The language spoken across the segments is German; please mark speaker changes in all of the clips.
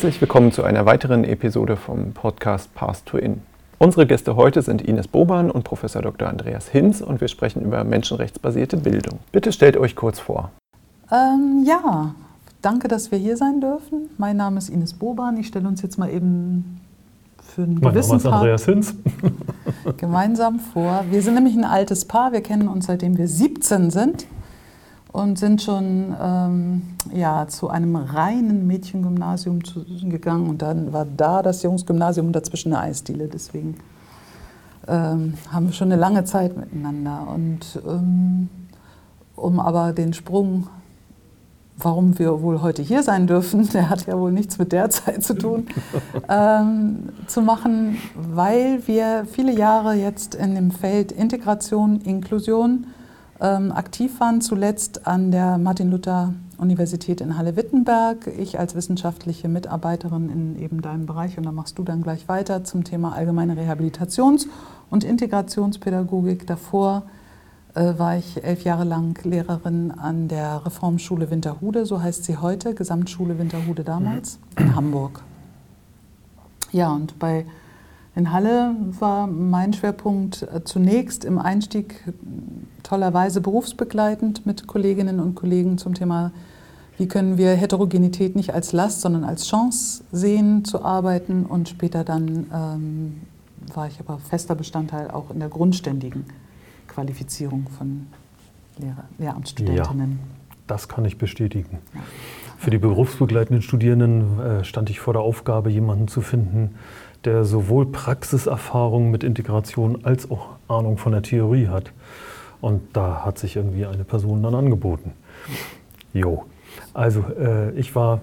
Speaker 1: Herzlich willkommen zu einer weiteren Episode vom Podcast Path to In. Unsere Gäste heute sind Ines Boban und Professor Dr. Andreas Hinz und wir sprechen über menschenrechtsbasierte Bildung. Bitte stellt euch kurz vor.
Speaker 2: Ähm, ja, danke, dass wir hier sein dürfen. Mein Name ist Ines Boban. Ich stelle uns jetzt mal eben für einen
Speaker 3: mein
Speaker 2: gewissen
Speaker 3: Name ist Andreas Hinz.
Speaker 2: gemeinsam vor. Wir sind nämlich ein altes Paar. Wir kennen uns seitdem wir 17 sind und sind schon ähm, ja, zu einem reinen Mädchengymnasium zu, gegangen. Und dann war da das Jungsgymnasium und dazwischen eine Eisdiele. Deswegen ähm, haben wir schon eine lange Zeit miteinander. Und ähm, um aber den Sprung, warum wir wohl heute hier sein dürfen, der hat ja wohl nichts mit der Zeit zu tun, ähm, zu machen, weil wir viele Jahre jetzt in dem Feld Integration, Inklusion, ähm, aktiv waren, zuletzt an der Martin-Luther-Universität in Halle-Wittenberg. Ich als wissenschaftliche Mitarbeiterin in eben deinem Bereich und da machst du dann gleich weiter zum Thema allgemeine Rehabilitations- und Integrationspädagogik. Davor äh, war ich elf Jahre lang Lehrerin an der Reformschule Winterhude, so heißt sie heute, Gesamtschule Winterhude damals, in Hamburg. Ja, und bei in Halle war mein Schwerpunkt äh, zunächst im Einstieg tollerweise berufsbegleitend mit Kolleginnen und Kollegen zum Thema, wie können wir Heterogenität nicht als Last, sondern als Chance sehen zu arbeiten. Und später dann ähm, war ich aber fester Bestandteil auch in der grundständigen Qualifizierung von Lehrer, Lehramtsstudentinnen.
Speaker 3: Ja, das kann ich bestätigen. Ja. Für die berufsbegleitenden Studierenden äh, stand ich vor der Aufgabe, jemanden zu finden, der sowohl Praxiserfahrung mit Integration als auch Ahnung von der Theorie hat. Und da hat sich irgendwie eine Person dann angeboten. Jo. Also äh, ich war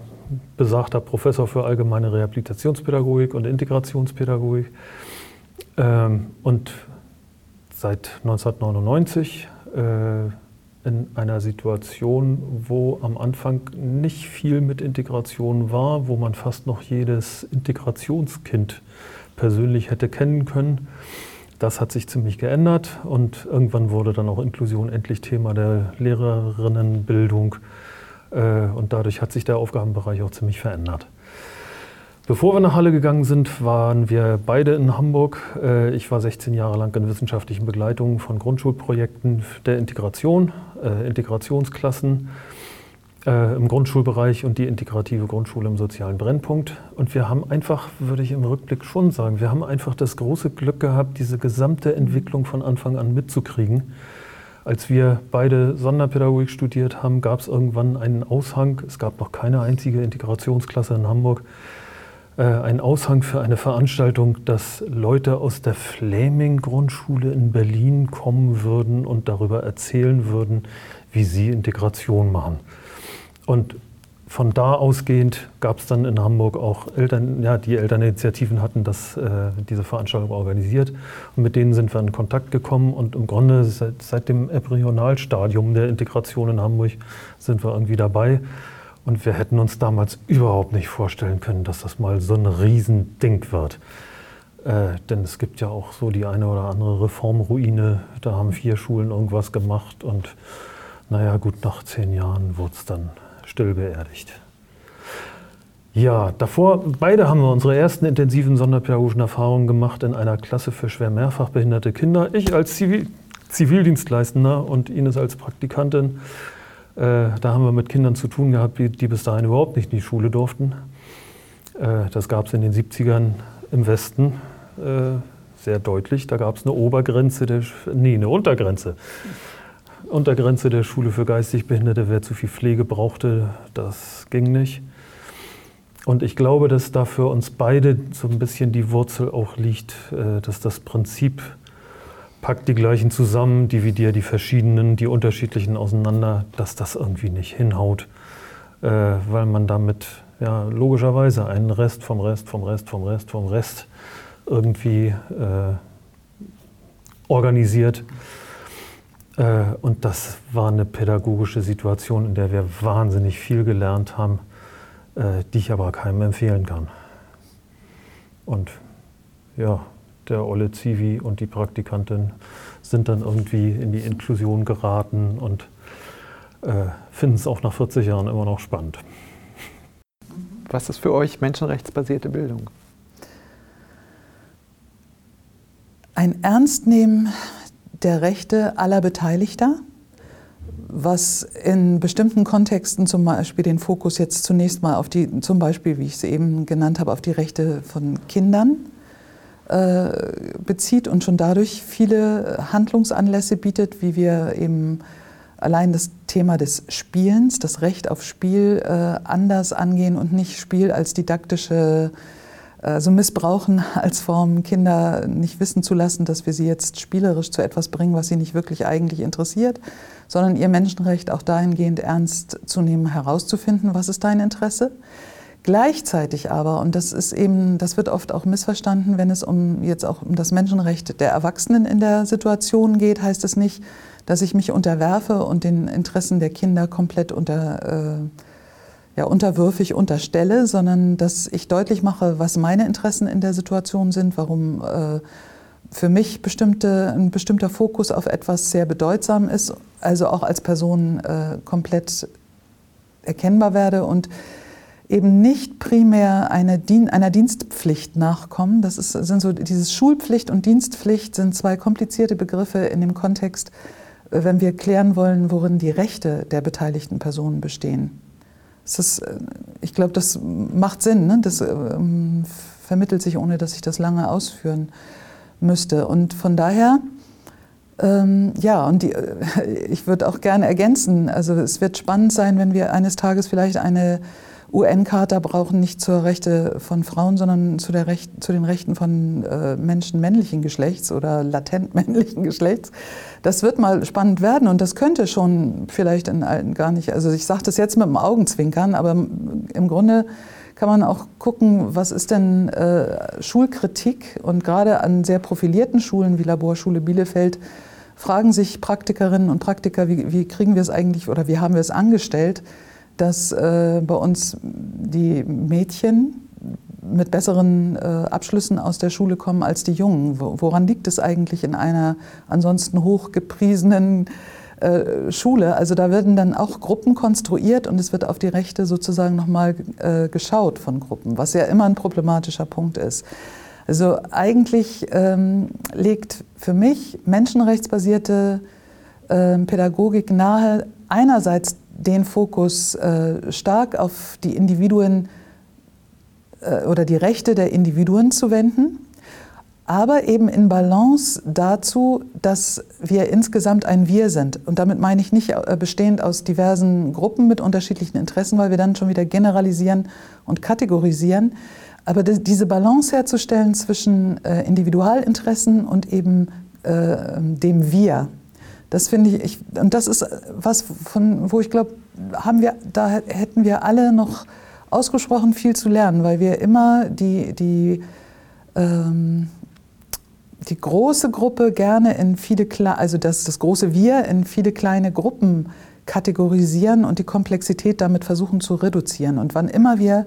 Speaker 3: besagter Professor für allgemeine Rehabilitationspädagogik und Integrationspädagogik. Ähm, und seit 1999 äh, in einer Situation, wo am Anfang nicht viel mit Integration war, wo man fast noch jedes Integrationskind persönlich hätte kennen können. Das hat sich ziemlich geändert und irgendwann wurde dann auch Inklusion endlich Thema der Lehrerinnenbildung äh, und dadurch hat sich der Aufgabenbereich auch ziemlich verändert. Bevor wir nach Halle gegangen sind, waren wir beide in Hamburg. Äh, ich war 16 Jahre lang in wissenschaftlichen Begleitungen von Grundschulprojekten der Integration, äh, Integrationsklassen äh, im Grundschulbereich und die integrative Grundschule im sozialen Brennpunkt. Und wir haben einfach, würde ich im Rückblick schon sagen, wir haben einfach das große Glück gehabt, diese gesamte Entwicklung von Anfang an mitzukriegen. Als wir beide Sonderpädagogik studiert haben, gab es irgendwann einen Aushang. Es gab noch keine einzige Integrationsklasse in Hamburg. Äh, ein Aushang für eine Veranstaltung, dass Leute aus der Fleming-Grundschule in Berlin kommen würden und darüber erzählen würden, wie sie Integration machen. Und von da ausgehend gab es dann in Hamburg auch Eltern, ja, die Elterninitiativen hatten das, äh, diese Veranstaltung organisiert. Und mit denen sind wir in Kontakt gekommen. Und im Grunde seit, seit dem Embryonalstadium der Integration in Hamburg sind wir irgendwie dabei. Und wir hätten uns damals überhaupt nicht vorstellen können, dass das mal so ein Riesending wird. Äh, denn es gibt ja auch so die eine oder andere Reformruine. Da haben vier Schulen irgendwas gemacht. Und naja, gut, nach zehn Jahren wurde es dann still beerdigt. Ja, davor, beide haben wir unsere ersten intensiven sonderpädagogischen Erfahrungen gemacht in einer Klasse für schwer mehrfach behinderte Kinder. Ich als Zivil Zivildienstleistender und Ines als Praktikantin. Äh, da haben wir mit Kindern zu tun gehabt, die, bis dahin überhaupt nicht in die Schule durften. Äh, das gab es in den 70ern im Westen äh, sehr deutlich. Da gab es eine Obergrenze, der, nee, eine Untergrenze. Untergrenze der Schule für geistig Behinderte, wer zu viel Pflege brauchte, das ging nicht. Und ich glaube, dass da für uns beide so ein bisschen die Wurzel auch liegt, dass das Prinzip packt die gleichen zusammen, dividiert die verschiedenen, die unterschiedlichen auseinander, dass das irgendwie nicht hinhaut, äh, weil man damit ja logischerweise einen Rest vom Rest, vom Rest, vom Rest, vom Rest irgendwie äh, organisiert. Äh, und das war eine pädagogische Situation, in der wir wahnsinnig viel gelernt haben, äh, die ich aber keinem empfehlen kann. Und ja, der Olle Zivi und die Praktikantin sind dann irgendwie in die Inklusion geraten und äh, finden es auch nach 40 Jahren immer noch spannend.
Speaker 1: Was ist für euch menschenrechtsbasierte Bildung?
Speaker 2: Ein Ernstnehmen der Rechte aller Beteiligter, was in bestimmten Kontexten zum Beispiel den Fokus jetzt zunächst mal auf die, zum Beispiel, wie ich es eben genannt habe, auf die Rechte von Kindern äh, bezieht und schon dadurch viele Handlungsanlässe bietet, wie wir eben allein das Thema des Spielens, das Recht auf Spiel äh, anders angehen und nicht Spiel als didaktische also missbrauchen als Form, Kinder nicht wissen zu lassen, dass wir sie jetzt spielerisch zu etwas bringen, was sie nicht wirklich eigentlich interessiert, sondern ihr Menschenrecht auch dahingehend ernst zu nehmen, herauszufinden, was ist dein Interesse. Gleichzeitig aber, und das ist eben, das wird oft auch missverstanden, wenn es um jetzt auch um das Menschenrecht der Erwachsenen in der Situation geht, heißt es nicht, dass ich mich unterwerfe und den Interessen der Kinder komplett unter äh, ja, unterwürfig unterstelle, sondern dass ich deutlich mache, was meine Interessen in der Situation sind, warum äh, für mich bestimmte, ein bestimmter Fokus auf etwas sehr bedeutsam ist, also auch als Person äh, komplett erkennbar werde. Und eben nicht primär eine Dien einer Dienstpflicht nachkommen. Das ist, sind so, dieses Schulpflicht und Dienstpflicht sind zwei komplizierte Begriffe in dem Kontext, äh, wenn wir klären wollen, worin die Rechte der beteiligten Personen bestehen. Ist, äh, ich glaube, das macht Sinn. Ne? Das ähm, vermittelt sich, ohne dass ich das lange ausführen müsste. Und von daher, ähm, ja, und die, äh, ich würde auch gerne ergänzen, also es wird spannend sein, wenn wir eines Tages vielleicht eine UN-Charta brauchen, nicht zur Rechte von Frauen, sondern zu, Recht, zu den Rechten von äh, Menschen männlichen Geschlechts oder latent männlichen Geschlechts. Das wird mal spannend werden und das könnte schon vielleicht in allen gar nicht, also ich sage das jetzt mit dem Augenzwinkern, aber im Grunde kann man auch gucken, was ist denn äh, Schulkritik und gerade an sehr profilierten Schulen wie Laborschule Bielefeld fragen sich Praktikerinnen und Praktiker, wie, wie kriegen wir es eigentlich oder wie haben wir es angestellt, dass äh, bei uns die Mädchen mit besseren äh, Abschlüssen aus der Schule kommen als die Jungen. Woran liegt es eigentlich in einer ansonsten hochgepriesenen äh, Schule? Also da werden dann auch Gruppen konstruiert und es wird auf die Rechte sozusagen nochmal äh, geschaut von Gruppen, was ja immer ein problematischer Punkt ist. Also eigentlich ähm, legt für mich menschenrechtsbasierte äh, Pädagogik nahe, einerseits den Fokus äh, stark auf die Individuen äh, oder die Rechte der Individuen zu wenden, aber eben in Balance dazu, dass wir insgesamt ein Wir sind. Und damit meine ich nicht äh, bestehend aus diversen Gruppen mit unterschiedlichen Interessen, weil wir dann schon wieder generalisieren und kategorisieren. Aber diese Balance herzustellen zwischen äh, Individualinteressen und eben dem Wir, das finde ich, ich, und das ist was, von, wo ich glaube, haben wir, da hätten wir alle noch ausgesprochen viel zu lernen, weil wir immer die, die, ähm, die große Gruppe gerne in viele, also das, das große Wir in viele kleine Gruppen kategorisieren und die Komplexität damit versuchen zu reduzieren. Und wann immer wir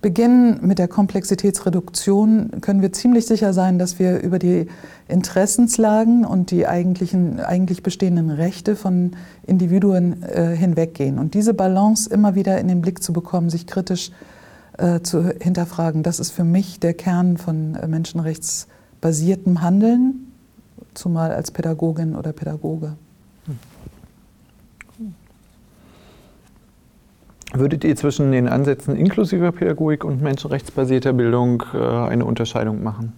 Speaker 2: beginnen mit der Komplexitätsreduktion, können wir ziemlich sicher sein, dass wir über die Interessenslagen und die eigentlichen, eigentlich bestehenden Rechte von Individuen äh, hinweggehen. Und diese Balance immer wieder in den Blick zu bekommen, sich kritisch äh, zu hinterfragen, das ist für mich der Kern von äh, menschenrechtsbasiertem Handeln, zumal als Pädagogin oder Pädagoge.
Speaker 1: Würdet ihr zwischen den Ansätzen inklusiver Pädagogik und menschenrechtsbasierter Bildung äh, eine Unterscheidung machen?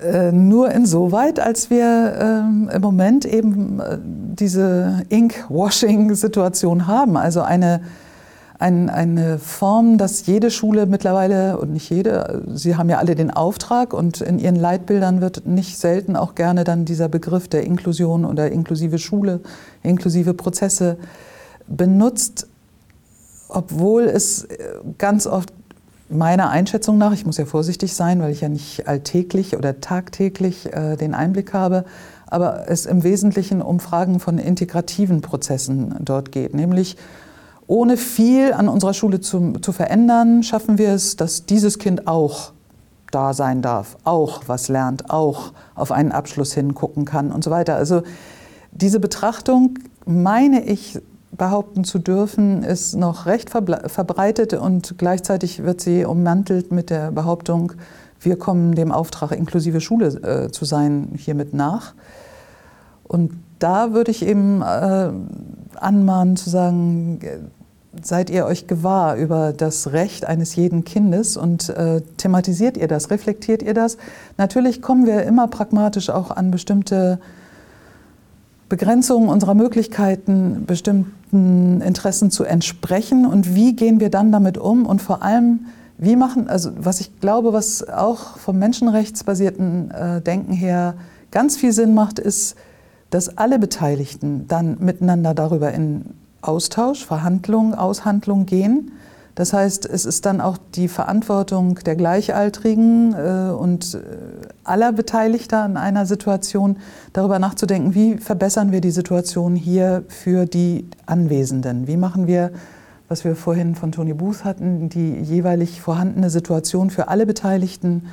Speaker 2: Äh, nur insoweit, als wir ähm, im Moment eben äh, diese Ink-Washing-Situation haben. Also eine, ein, eine Form, dass jede Schule mittlerweile, und nicht jede, sie haben ja alle den Auftrag und in ihren Leitbildern wird nicht selten auch gerne dann dieser Begriff der Inklusion oder inklusive Schule, inklusive Prozesse benutzt obwohl es äh, ganz oft meiner Einschätzung nach, ich muss ja vorsichtig sein, weil ich ja nicht alltäglich oder tagtäglich äh, den Einblick habe, aber es im Wesentlichen um Fragen von integrativen Prozessen dort geht, nämlich ohne viel an unserer Schule zu, zu verändern, schaffen wir es, dass dieses Kind auch da sein darf, auch was lernt, auch auf einen Abschluss hingucken kann und so weiter. Also diese Betrachtung, meine ich, behaupten zu dürfen, ist noch recht verbreitet und gleichzeitig wird sie ummantelt mit der Behauptung, wir kommen dem Auftrag, inklusive Schule äh, zu sein, hiermit nach. Und da würde ich eben äh, anmahnen zu sagen, seid ihr euch gewahr über das Recht eines jeden Kindes und äh, thematisiert ihr das, reflektiert ihr das? Natürlich kommen wir immer pragmatisch auch an bestimmte Begrenzungen unserer Möglichkeiten, bestimmten Interessen zu entsprechen und wie gehen wir dann damit um und vor allem, wie machen, also was ich glaube, was auch vom menschenrechtsbasierten äh, Denken her ganz viel Sinn macht, ist, dass alle Beteiligten dann miteinander darüber in Austausch, Verhandlung, Aushandlung gehen. Das heißt, es ist dann auch die Verantwortung der Gleichaltrigen äh, und äh, aller Beteiligter an einer Situation, darüber nachzudenken, wie verbessern wir die Situation hier für die Anwesenden? Wie machen wir, was wir vorhin von Tony Booth hatten, die jeweilig vorhandene Situation für alle Beteiligten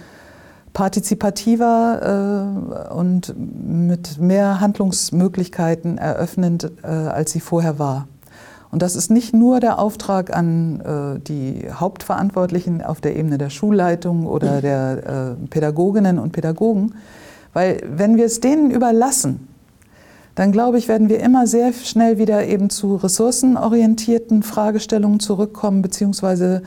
Speaker 2: partizipativer äh, und mit mehr Handlungsmöglichkeiten eröffnend, äh, als sie vorher war. Und das ist nicht nur der Auftrag an äh, die Hauptverantwortlichen auf der Ebene der Schulleitung oder der äh, Pädagoginnen und Pädagogen, weil wenn wir es denen überlassen, dann glaube ich, werden wir immer sehr schnell wieder eben zu ressourcenorientierten Fragestellungen zurückkommen, beziehungsweise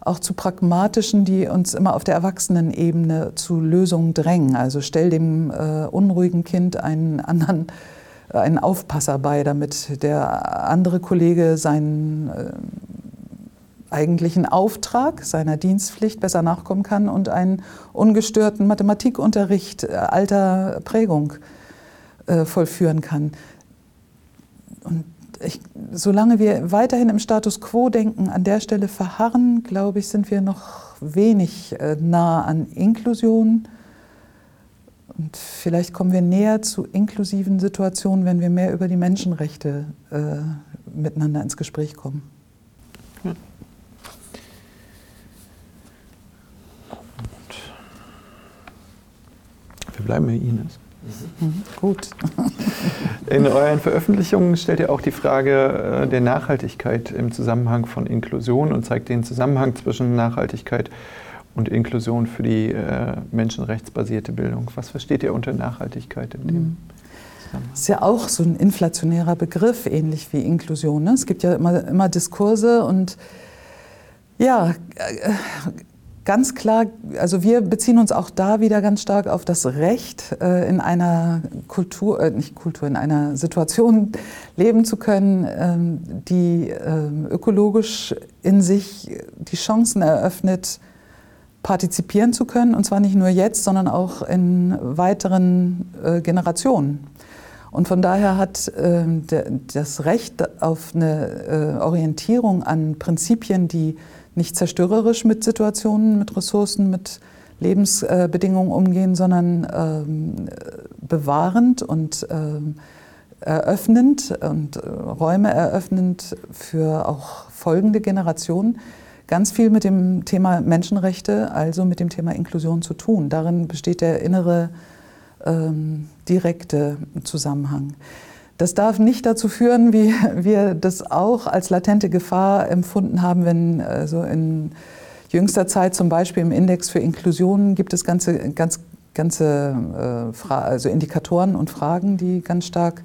Speaker 2: auch zu pragmatischen, die uns immer auf der Erwachsenenebene zu Lösungen drängen. Also stell dem äh, unruhigen Kind einen anderen einen Aufpasser bei, damit der andere Kollege seinen äh, eigentlichen Auftrag seiner Dienstpflicht besser nachkommen kann und einen ungestörten Mathematikunterricht äh, alter Prägung äh, vollführen kann. Und ich, solange wir weiterhin im Status quo denken, an der Stelle verharren, glaube ich, sind wir noch wenig äh, nah an Inklusion. Und vielleicht kommen wir näher zu inklusiven Situationen, wenn wir mehr über die Menschenrechte äh, miteinander ins Gespräch kommen. Ja.
Speaker 1: Wir bleiben bei Ines. Mhm, gut. In euren Veröffentlichungen stellt ihr auch die Frage äh, der Nachhaltigkeit im Zusammenhang von Inklusion und zeigt den Zusammenhang zwischen Nachhaltigkeit und Inklusion für die äh, menschenrechtsbasierte Bildung. Was versteht ihr unter Nachhaltigkeit in dem? Mhm.
Speaker 2: Das ist ja auch so ein inflationärer Begriff, ähnlich wie Inklusion. Ne? Es gibt ja immer, immer Diskurse und ja, äh, ganz klar, also wir beziehen uns auch da wieder ganz stark auf das Recht, äh, in einer Kultur, äh, nicht Kultur, in einer Situation leben zu können, ähm, die ähm, ökologisch in sich die Chancen eröffnet, partizipieren zu können, und zwar nicht nur jetzt, sondern auch in weiteren äh, Generationen. Und von daher hat ähm, das Recht auf eine Orientierung an Prinzipien, die nicht zerstörerisch mit Situationen, mit Ressourcen, mit Lebensbedingungen umgehen, sondern ähm, bewahrend und ähm, eröffnend und äh, Räume eröffnend für auch folgende Generationen. Ganz viel mit dem Thema Menschenrechte, also mit dem Thema Inklusion zu tun. Darin besteht der innere ähm, direkte Zusammenhang. Das darf nicht dazu führen, wie wir das auch als latente Gefahr empfunden haben, wenn also in jüngster Zeit zum Beispiel im Index für Inklusion gibt es ganze, ganz, ganze äh, also Indikatoren und Fragen, die ganz stark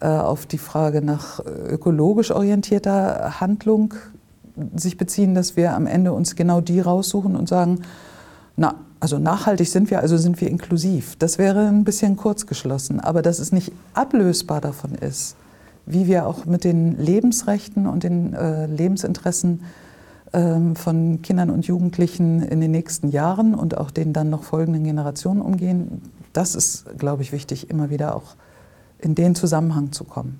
Speaker 2: äh, auf die Frage nach ökologisch orientierter Handlung sich beziehen, dass wir am Ende uns genau die raussuchen und sagen, na, also nachhaltig sind wir, also sind wir inklusiv. Das wäre ein bisschen kurzgeschlossen. Aber dass es nicht ablösbar davon ist, wie wir auch mit den Lebensrechten und den äh, Lebensinteressen ähm, von Kindern und Jugendlichen in den nächsten Jahren und auch den dann noch folgenden Generationen umgehen, das ist, glaube ich, wichtig, immer wieder auch in den Zusammenhang zu kommen.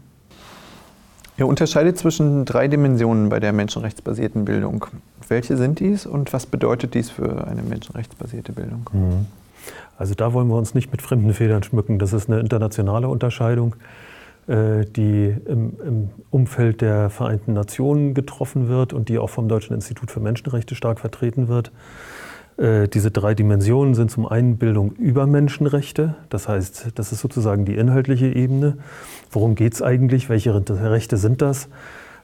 Speaker 1: Ihr unterscheidet zwischen drei Dimensionen bei der menschenrechtsbasierten Bildung. Welche sind dies und was bedeutet dies für eine menschenrechtsbasierte Bildung? Mhm.
Speaker 3: Also da wollen wir uns nicht mit fremden Federn schmücken. Das ist eine internationale Unterscheidung, äh, die im Umfeld der Vereinten Nationen getroffen wird und die auch vom Deutschen Institut für Menschenrechte stark vertreten wird. Äh, diese drei Dimensionen sind zum einen Bildung über Menschenrechte, das heißt, das ist sozusagen die inhaltliche Ebene. Worum geht es eigentlich? Welche Rechte sind das?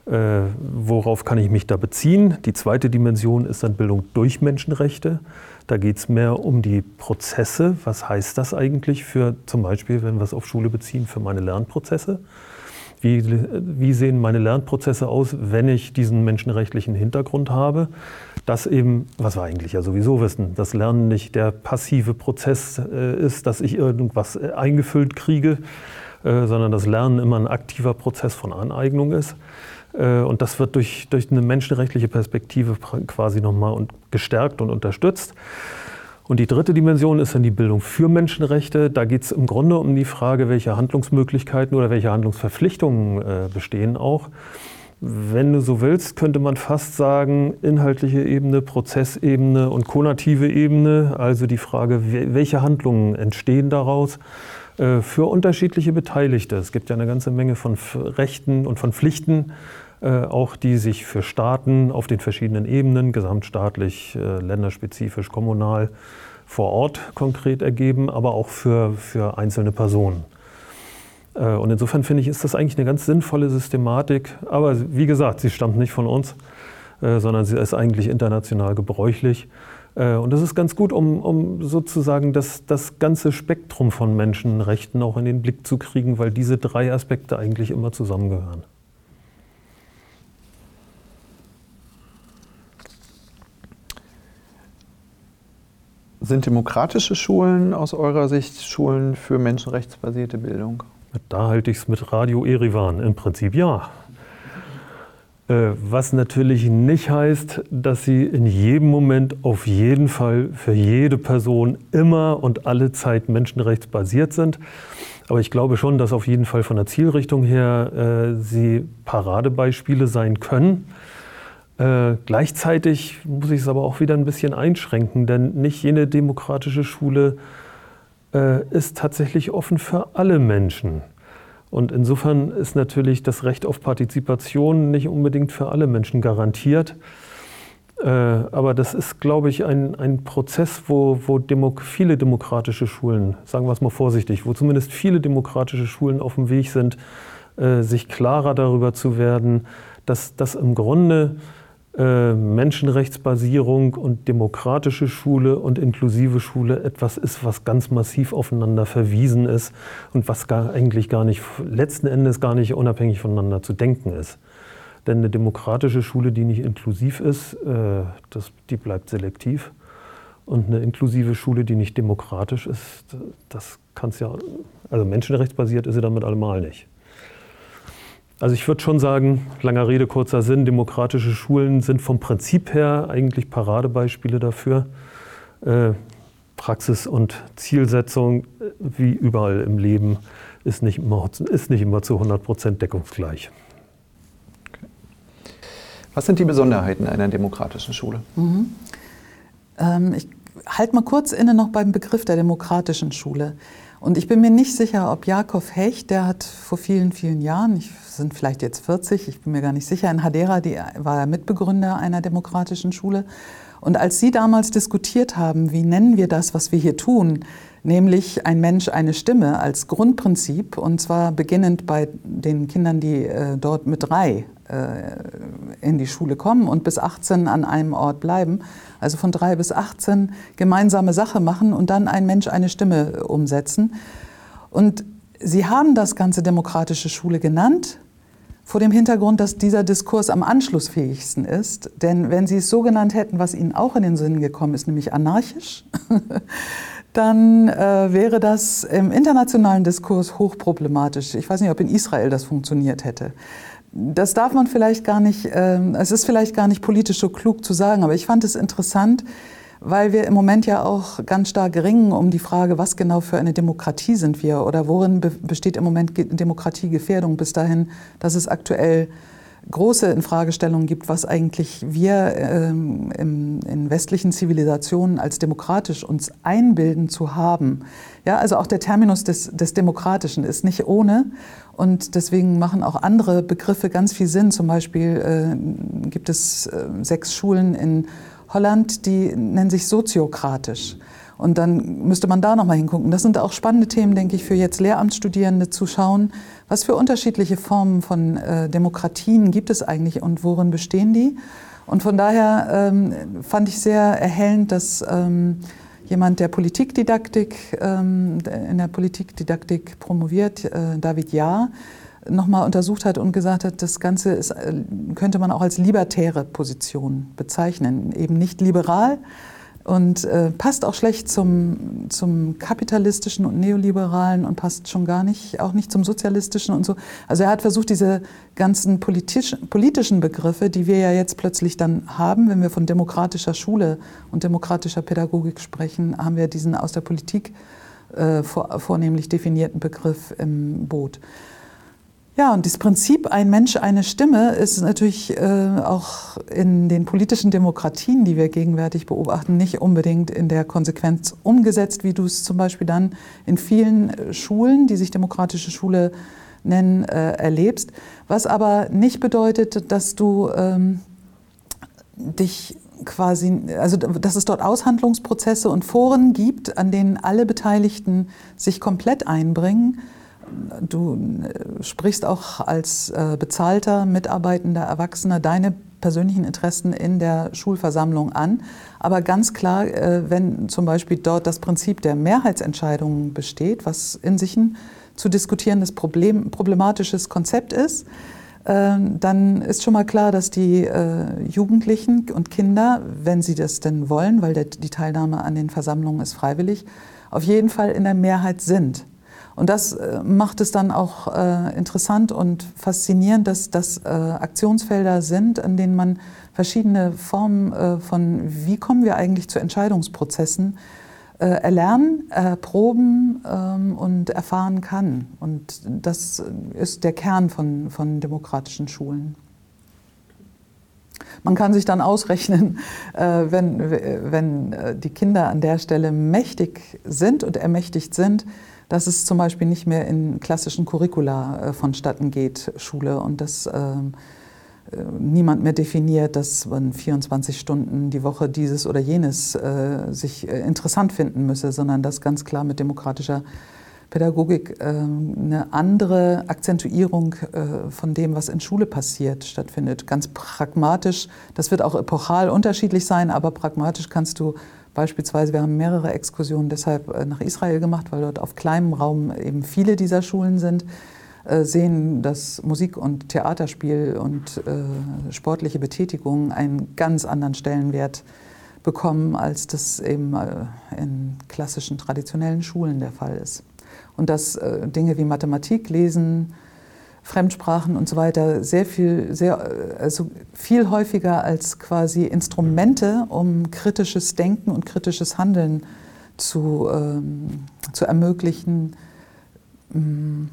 Speaker 3: Äh, worauf kann ich mich da beziehen? Die zweite Dimension ist dann Bildung durch Menschenrechte. Da geht es mehr um die Prozesse. Was heißt das eigentlich für zum Beispiel, wenn wir es auf Schule beziehen, für meine Lernprozesse? Wie, wie, sehen meine Lernprozesse aus, wenn ich diesen menschenrechtlichen Hintergrund habe? Dass eben, was wir eigentlich ja sowieso wissen, dass Lernen nicht der passive Prozess äh, ist, dass ich irgendwas äh, eingefüllt kriege, äh, sondern dass Lernen immer ein aktiver Prozess von Aneignung ist. Und das wird durch, durch eine menschenrechtliche Perspektive quasi nochmal gestärkt und unterstützt. Und die dritte Dimension ist dann die Bildung für Menschenrechte. Da geht es im Grunde um die Frage, welche Handlungsmöglichkeiten oder welche Handlungsverpflichtungen bestehen auch. Wenn du so willst, könnte man fast sagen, inhaltliche Ebene, Prozessebene und konative Ebene, also die Frage, welche Handlungen entstehen daraus äh, für unterschiedliche Beteiligte. Es gibt ja eine ganze Menge von Rechten und von Pflichten, äh, auch die sich für Staaten auf den verschiedenen Ebenen, gesamtstaatlich, äh, länderspezifisch, kommunal, vor Ort konkret ergeben, aber auch für, für einzelne Personen. Äh, und insofern finde ich, ist das eigentlich eine ganz sinnvolle Systematik. Aber wie gesagt, sie stammt nicht von uns, sondern sie ist eigentlich international gebräuchlich. Und das ist ganz gut, um, um sozusagen das, das ganze Spektrum von Menschenrechten auch in den Blick zu kriegen, weil diese drei Aspekte eigentlich immer zusammengehören.
Speaker 1: Sind demokratische Schulen aus eurer Sicht Schulen für menschenrechtsbasierte Bildung?
Speaker 3: Da halte ich es mit Radio Erivan. Im Prinzip ja. Äh, was natürlich nicht heißt, dass sie in jedem Moment auf jeden Fall für jede Person immer und alle Zeit menschenrechtsbasiert sind. Aber ich glaube schon, dass auf jeden Fall von der Zielrichtung her äh, sie Paradebeispiele sein können. Äh, gleichzeitig muss ich es aber auch wieder ein bisschen einschränken, denn nicht jede demokratische Schule äh, ist tatsächlich offen für alle Menschen. Und insofern ist natürlich das Recht auf Partizipation nicht unbedingt für alle Menschen garantiert. Äh, aber das ist, glaube ich, ein, ein Prozess, wo, wo Demo viele demokratische Schulen, sagen wir es mal vorsichtig, wo zumindest viele demokratische Schulen auf dem Weg sind, äh, sich klarer darüber zu werden, dass das im Grunde Menschenrechtsbasierung und demokratische Schule und inklusive Schule etwas ist, was ganz massiv aufeinander verwiesen ist und was gar, eigentlich gar nicht, letzten Endes gar nicht unabhängig voneinander zu denken ist. Denn eine demokratische Schule, die nicht inklusiv ist, äh, das, die bleibt selektiv. Und eine inklusive Schule, die nicht demokratisch ist, das kann es ja, also menschenrechtsbasiert ist sie damit allemal nicht. Also ich würde schon sagen, langer Rede, kurzer Sinn, demokratische Schulen sind vom Prinzip her eigentlich Paradebeispiele dafür. Äh, Praxis und Zielsetzung, wie überall im Leben, ist nicht immer, ist nicht immer zu 100 Prozent deckungsgleich.
Speaker 1: Okay. Was sind die Besonderheiten einer demokratischen Schule? Mhm.
Speaker 2: Ähm, ich halte mal kurz inne noch beim Begriff der demokratischen Schule. Und ich bin mir nicht sicher, ob Jakob Hecht, der hat vor vielen, vielen Jahren, ich sind vielleicht jetzt 40, ich bin mir gar nicht sicher, in Hadera die, war er Mitbegründer einer demokratischen Schule. Und als Sie damals diskutiert haben, wie nennen wir das, was wir hier tun, nämlich ein Mensch eine Stimme als Grundprinzip, und zwar beginnend bei den Kindern, die äh, dort mit drei äh, in die Schule kommen und bis 18 an einem Ort bleiben, also von drei bis 18 gemeinsame Sache machen und dann ein Mensch eine Stimme umsetzen. Und Sie haben das Ganze demokratische Schule genannt, vor dem Hintergrund, dass dieser Diskurs am anschlussfähigsten ist. Denn wenn Sie es so genannt hätten, was Ihnen auch in den Sinn gekommen ist, nämlich anarchisch, dann äh, wäre das im internationalen Diskurs hochproblematisch. Ich weiß nicht, ob in Israel das funktioniert hätte. Das darf man vielleicht gar nicht, äh, es ist vielleicht gar nicht politisch so klug zu sagen, aber ich fand es interessant, weil wir im Moment ja auch ganz stark ringen um die Frage, was genau für eine Demokratie sind wir oder worin besteht im Moment Demokratiegefährdung bis dahin, dass es aktuell große Infragestellungen gibt, was eigentlich wir ähm, im, in westlichen Zivilisationen als demokratisch uns einbilden zu haben. Ja, also auch der Terminus des, des Demokratischen ist nicht ohne und deswegen machen auch andere Begriffe ganz viel Sinn. Zum Beispiel äh, gibt es äh, sechs Schulen in Holland, die nennen sich soziokratisch. Und dann müsste man da nochmal hingucken. Das sind auch spannende Themen, denke ich, für jetzt Lehramtsstudierende zu schauen, was für unterschiedliche Formen von äh, Demokratien gibt es eigentlich und worin bestehen die. Und von daher ähm, fand ich sehr erhellend, dass ähm, jemand, der Politikdidaktik, ähm, in der Politikdidaktik promoviert, äh, David Jahr, nochmal untersucht hat und gesagt hat, das Ganze ist, äh, könnte man auch als libertäre Position bezeichnen. Eben nicht liberal, und äh, passt auch schlecht zum, zum kapitalistischen und neoliberalen und passt schon gar nicht, auch nicht zum sozialistischen und so. Also er hat versucht, diese ganzen politisch, politischen Begriffe, die wir ja jetzt plötzlich dann haben, wenn wir von demokratischer Schule und demokratischer Pädagogik sprechen, haben wir diesen aus der Politik äh, vor, vornehmlich definierten Begriff im Boot. Ja, und das Prinzip ein Mensch, eine Stimme ist natürlich äh, auch in den politischen Demokratien, die wir gegenwärtig beobachten, nicht unbedingt in der Konsequenz umgesetzt, wie du es zum Beispiel dann in vielen äh, Schulen, die sich demokratische Schule nennen, äh, erlebst. Was aber nicht bedeutet, dass du ähm, dich quasi, also dass es dort Aushandlungsprozesse und Foren gibt, an denen alle Beteiligten sich komplett einbringen Du äh, sprichst auch als äh, bezahlter, mitarbeitender Erwachsener deine persönlichen Interessen in der Schulversammlung an. Aber ganz klar, äh, wenn zum Beispiel dort das Prinzip der Mehrheitsentscheidungen besteht, was in sich ein zu diskutierendes Problem, problematisches Konzept ist, dann ist schon mal klar, dass die Jugendlichen und Kinder, wenn sie das denn wollen, weil die Teilnahme an den Versammlungen ist freiwillig, auf jeden Fall in der Mehrheit sind. Und das äh, macht es dann auch äh, interessant und faszinierend, dass das äh, Aktionsfelder sind, in denen man verschiedene Formen äh, von, wie kommen wir eigentlich zu Entscheidungsprozessen, äh, erlernen, erproben ähm, und erfahren kann. Und das ist der Kern von, von demokratischen Schulen. Man kann sich dann ausrechnen, äh, wenn, wenn die Kinder an der Stelle mächtig sind und ermächtigt sind, dass es zum Beispiel nicht mehr in klassischen Curricula äh, vonstatten geht, Schule, und dass ähm, äh, niemand mehr definiert, dass man 24 Stunden die Woche dieses oder jenes äh, sich äh, interessant finden müsse, sondern dass ganz klar mit demokratischer Pädagogik ähm, eine andere Akzentuierung äh, von dem, was in Schule passiert, stattfindet. Ganz pragmatisch, das wird auch epochal unterschiedlich sein, aber pragmatisch kannst du Beispielsweise, wir haben mehrere Exkursionen deshalb äh, nach Israel gemacht, weil dort auf kleinem Raum eben viele dieser Schulen sind, äh, sehen, dass Musik und Theaterspiel und äh, sportliche Betätigung einen ganz anderen Stellenwert bekommen, als das eben in klassischen traditionellen Schulen der Fall ist. Und dass Dinge wie Mathematik, Lesen, Fremdsprachen und so weiter sehr viel, sehr, also viel häufiger als quasi Instrumente, um kritisches Denken und kritisches Handeln zu, ähm, zu ermöglichen. Mm,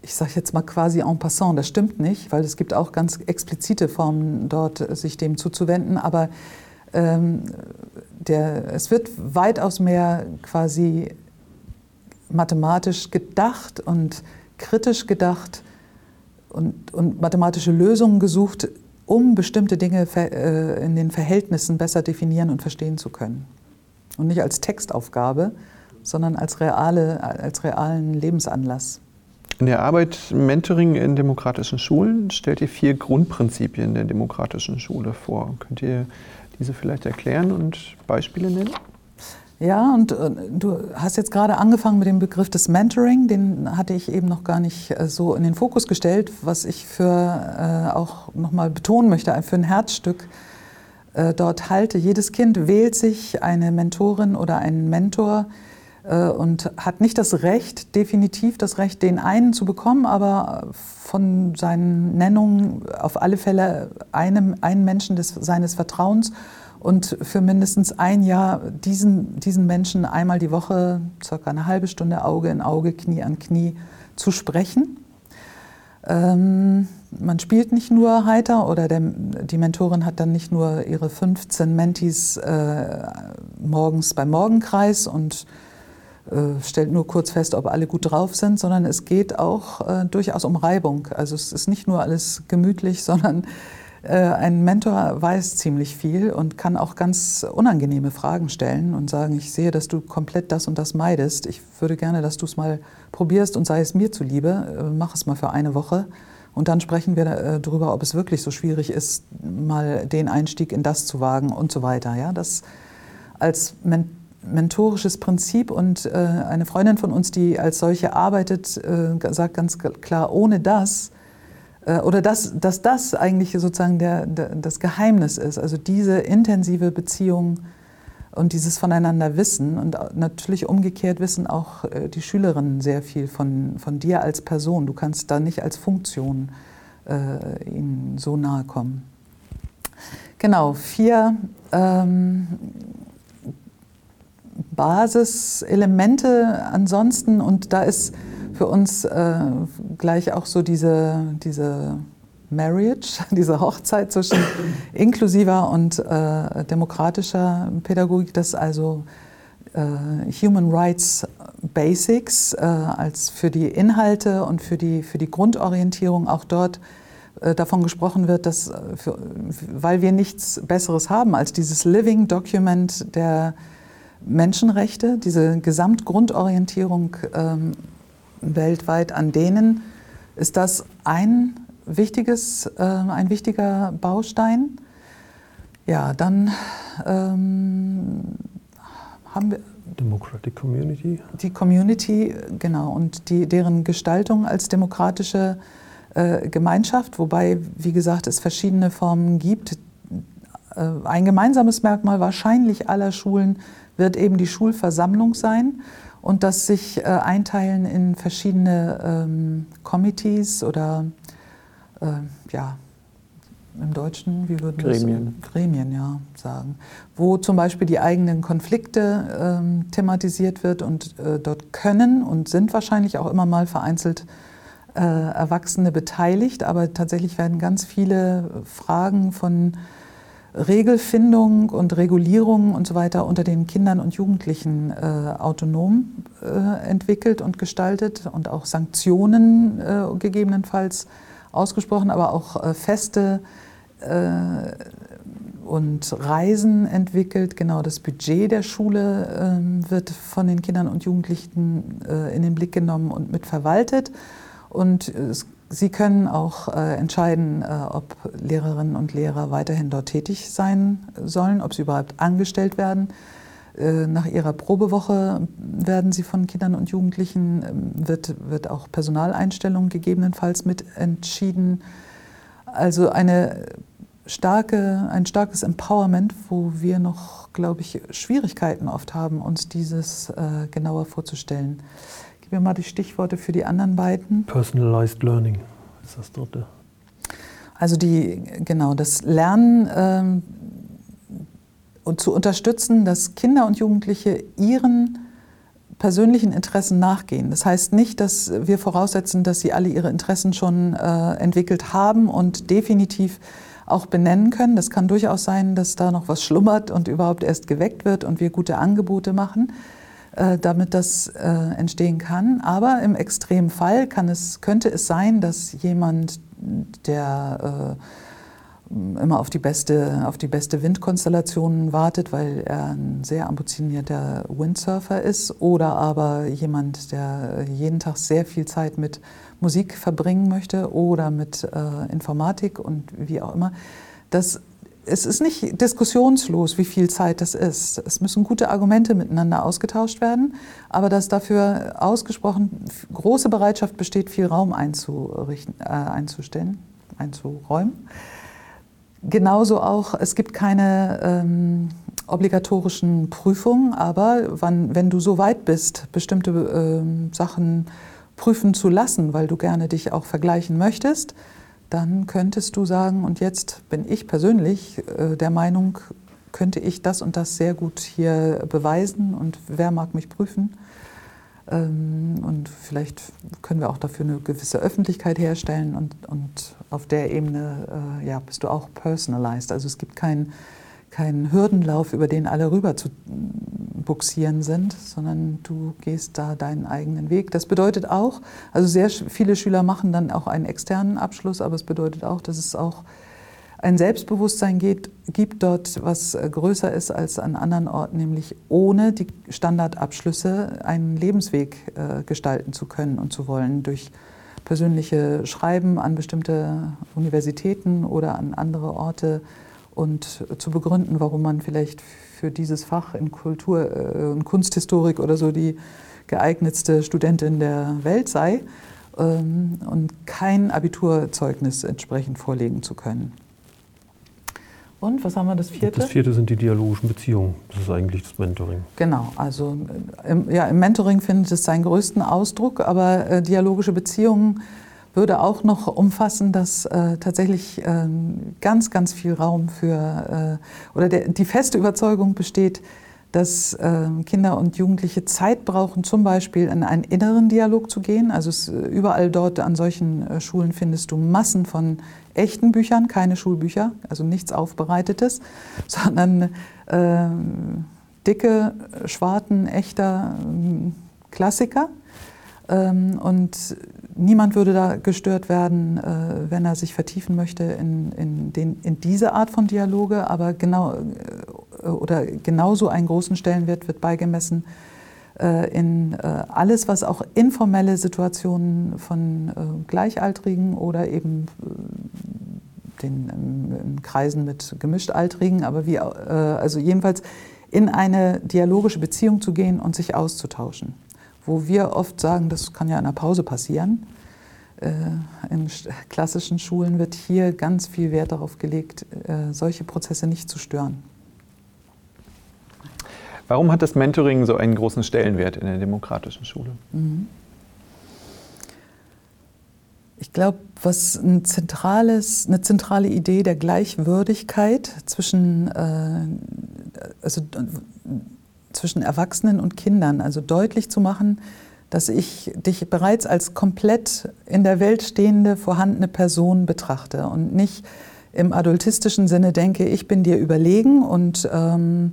Speaker 2: ich sage jetzt mal quasi en passant, das stimmt nicht, weil es gibt auch ganz explizite Formen dort, sich dem zuzuwenden, aber ähm, der, es wird weitaus mehr quasi mathematisch gedacht und kritisch gedacht und, und mathematische Lösungen gesucht, um bestimmte Dinge äh, in den Verhältnissen besser definieren und verstehen zu können. Und nicht als Textaufgabe, sondern als, reale, als realen Lebensanlass.
Speaker 1: In der Arbeit Mentoring in demokratischen Schulen stellt ihr vier Grundprinzipien der demokratischen Schule vor. Könnt ihr diese vielleicht erklären und Beispiele nennen?
Speaker 2: Ja, und äh, du hast jetzt gerade angefangen mit dem Begriff des Mentoring, den hatte ich eben noch gar nicht äh, so in den Fokus gestellt, was ich für äh, auch nochmal betonen möchte, für ein Herzstück äh, dort halte. Jedes Kind wählt sich eine Mentorin oder einen Mentor und hat nicht das Recht, definitiv das Recht, den einen zu bekommen, aber von seinen Nennungen auf alle Fälle einem, einen Menschen des, seines Vertrauens und für mindestens ein Jahr diesen, diesen Menschen einmal die Woche, circa eine halbe Stunde Auge in Auge, Knie an Knie zu sprechen. Ähm, man spielt nicht nur heiter oder der, die Mentorin hat dann nicht nur ihre 15 Mentis äh, morgens beim Morgenkreis und äh, stellt nur kurz fest, ob alle gut drauf sind, sondern es geht auch äh, durchaus um Reibung. Also es ist nicht nur alles gemütlich, sondern ein Mentor weiß ziemlich viel und kann auch ganz unangenehme Fragen stellen und sagen, ich sehe, dass du komplett das und das meidest. Ich würde gerne, dass du es mal probierst und sei es mir zuliebe, äh, mach es mal für eine Woche. Und dann sprechen wir äh, darüber, ob es wirklich so schwierig ist, mal den Einstieg in das zu wagen und so weiter. Ja, das als Men mentorisches Prinzip und eine Freundin von uns, die als solche arbeitet, sagt ganz klar, ohne das äh, oder dass, dass das eigentlich sozusagen der, der, das Geheimnis ist, also diese intensive Beziehung und dieses voneinander Wissen und natürlich umgekehrt wissen auch äh, die Schülerinnen sehr viel von, von dir als Person. Du kannst da nicht als Funktion äh, ihnen so nahe kommen. Genau, vier ähm, Basiselemente ansonsten. Und da ist für uns äh, gleich auch so diese, diese Marriage, diese Hochzeit zwischen inklusiver und äh, demokratischer Pädagogik, das also äh, Human Rights Basics äh, als für die Inhalte und für die, für die Grundorientierung. Auch dort äh, davon gesprochen wird, dass äh, für, weil wir nichts Besseres haben als dieses Living Document der Menschenrechte, diese Gesamtgrundorientierung ähm, weltweit, an denen ist das ein, wichtiges, äh, ein wichtiger Baustein. Ja, dann ähm, haben wir
Speaker 3: Democratic Community.
Speaker 2: Die Community, genau, und die, deren Gestaltung als demokratische äh, Gemeinschaft, wobei, wie gesagt, es verschiedene Formen gibt. Äh, ein gemeinsames Merkmal wahrscheinlich aller Schulen wird eben die Schulversammlung sein und das sich äh, einteilen in verschiedene ähm, Committees oder äh, ja, im Deutschen, wie würden wir
Speaker 1: Gremien.
Speaker 2: Das, Gremien, ja, sagen. Wo zum Beispiel die eigenen Konflikte ähm, thematisiert wird und äh, dort können und sind wahrscheinlich auch immer mal vereinzelt äh, Erwachsene beteiligt, aber tatsächlich werden ganz viele Fragen von Regelfindung und Regulierung und so weiter unter den Kindern und Jugendlichen äh, autonom äh, entwickelt und gestaltet und auch Sanktionen äh, gegebenenfalls ausgesprochen, aber auch äh, Feste äh, und Reisen entwickelt. Genau das Budget der Schule ähm, wird von den Kindern und Jugendlichen äh, in den Blick genommen und mitverwaltet. Und es Sie können auch äh, entscheiden, äh, ob Lehrerinnen und Lehrer weiterhin dort tätig sein sollen, ob sie überhaupt angestellt werden. Äh, nach ihrer Probewoche werden sie von Kindern und Jugendlichen, ähm, wird, wird auch Personaleinstellung gegebenenfalls mit entschieden. Also eine starke, ein starkes Empowerment, wo wir noch, glaube ich, Schwierigkeiten oft haben, uns dieses äh, genauer vorzustellen mir mal die Stichworte für die anderen beiden.
Speaker 3: Personalized Learning ist das dritte.
Speaker 2: Also die, genau, das Lernen ähm, und zu unterstützen, dass Kinder und Jugendliche ihren persönlichen Interessen nachgehen. Das heißt nicht, dass wir voraussetzen, dass sie alle ihre Interessen schon äh, entwickelt haben und definitiv auch benennen können. Das kann durchaus sein, dass da noch was schlummert und überhaupt erst geweckt wird und wir gute Angebote machen. Äh, damit das äh, entstehen kann. Aber im Extremfall kann es, könnte es sein, dass jemand, der äh, immer auf die, beste, auf die beste Windkonstellation wartet, weil er ein sehr ambitionierter Windsurfer ist, oder aber jemand, der jeden Tag sehr viel Zeit mit Musik verbringen möchte oder mit äh, Informatik und wie auch immer, dass es ist nicht diskussionslos, wie viel Zeit das ist. Es müssen gute Argumente miteinander ausgetauscht werden, aber dass dafür ausgesprochen große Bereitschaft besteht, viel Raum einzurichten, äh, einzustellen, einzuräumen. Genauso auch, es gibt keine ähm, obligatorischen Prüfungen, aber wann, wenn du so weit bist, bestimmte ähm, Sachen prüfen zu lassen, weil du gerne dich auch vergleichen möchtest, dann könntest du sagen, und jetzt bin ich persönlich äh, der Meinung, könnte ich das und das sehr gut hier beweisen und wer mag mich prüfen. Ähm, und vielleicht können wir auch dafür eine gewisse Öffentlichkeit herstellen und, und auf der Ebene äh, ja, bist du auch personalized. Also es gibt keinen kein Hürdenlauf, über den alle rüber zu buxieren sind, sondern du gehst da deinen eigenen Weg. Das bedeutet auch, also sehr viele Schüler machen dann auch einen externen Abschluss, aber es bedeutet auch, dass es auch ein Selbstbewusstsein geht, gibt dort, was äh, größer ist als an anderen Orten, nämlich ohne die Standardabschlüsse einen Lebensweg äh, gestalten zu können und zu wollen durch persönliche Schreiben an bestimmte Universitäten oder an andere Orte und zu begründen, warum man vielleicht für dieses Fach in Kultur- äh, und Kunsthistorik oder so die geeignetste Studentin der Welt sei ähm, und kein Abiturzeugnis entsprechend vorlegen zu können. Und was haben wir das vierte?
Speaker 3: Das vierte sind die dialogischen Beziehungen. Das ist eigentlich das Mentoring.
Speaker 2: Genau, also im, ja, im Mentoring findet es seinen größten Ausdruck, aber äh, dialogische Beziehungen würde auch noch umfassen, dass äh, tatsächlich äh, ganz, ganz viel Raum für, äh, oder der, die feste Überzeugung besteht, dass äh, Kinder und Jugendliche Zeit brauchen, zum Beispiel in einen inneren Dialog zu gehen. Also es, überall dort an solchen äh, Schulen findest du Massen von echten Büchern, keine Schulbücher, also nichts Aufbereitetes, sondern äh, dicke, schwarten, echter ähm, Klassiker. Ähm, und niemand würde da gestört werden, äh, wenn er sich vertiefen möchte in, in, den, in diese Art von Dialoge, aber genau äh, oder genauso einen großen Stellenwert wird beigemessen äh, in alles, was auch informelle Situationen von Gleichaltrigen oder eben den in Kreisen mit Gemischtaltrigen, aber wie, also jedenfalls in eine dialogische Beziehung zu gehen und sich auszutauschen wo wir oft sagen, das kann ja in einer Pause passieren. Äh, in klassischen Schulen wird hier ganz viel Wert darauf gelegt, äh, solche Prozesse nicht zu stören.
Speaker 1: Warum hat das Mentoring so einen großen Stellenwert in der demokratischen Schule? Mhm.
Speaker 2: Ich glaube, was ein zentrales, eine zentrale Idee der Gleichwürdigkeit zwischen, äh, also zwischen Erwachsenen und Kindern, also deutlich zu machen, dass ich dich bereits als komplett in der Welt stehende, vorhandene Person betrachte und nicht im adultistischen Sinne denke, ich bin dir überlegen und ähm,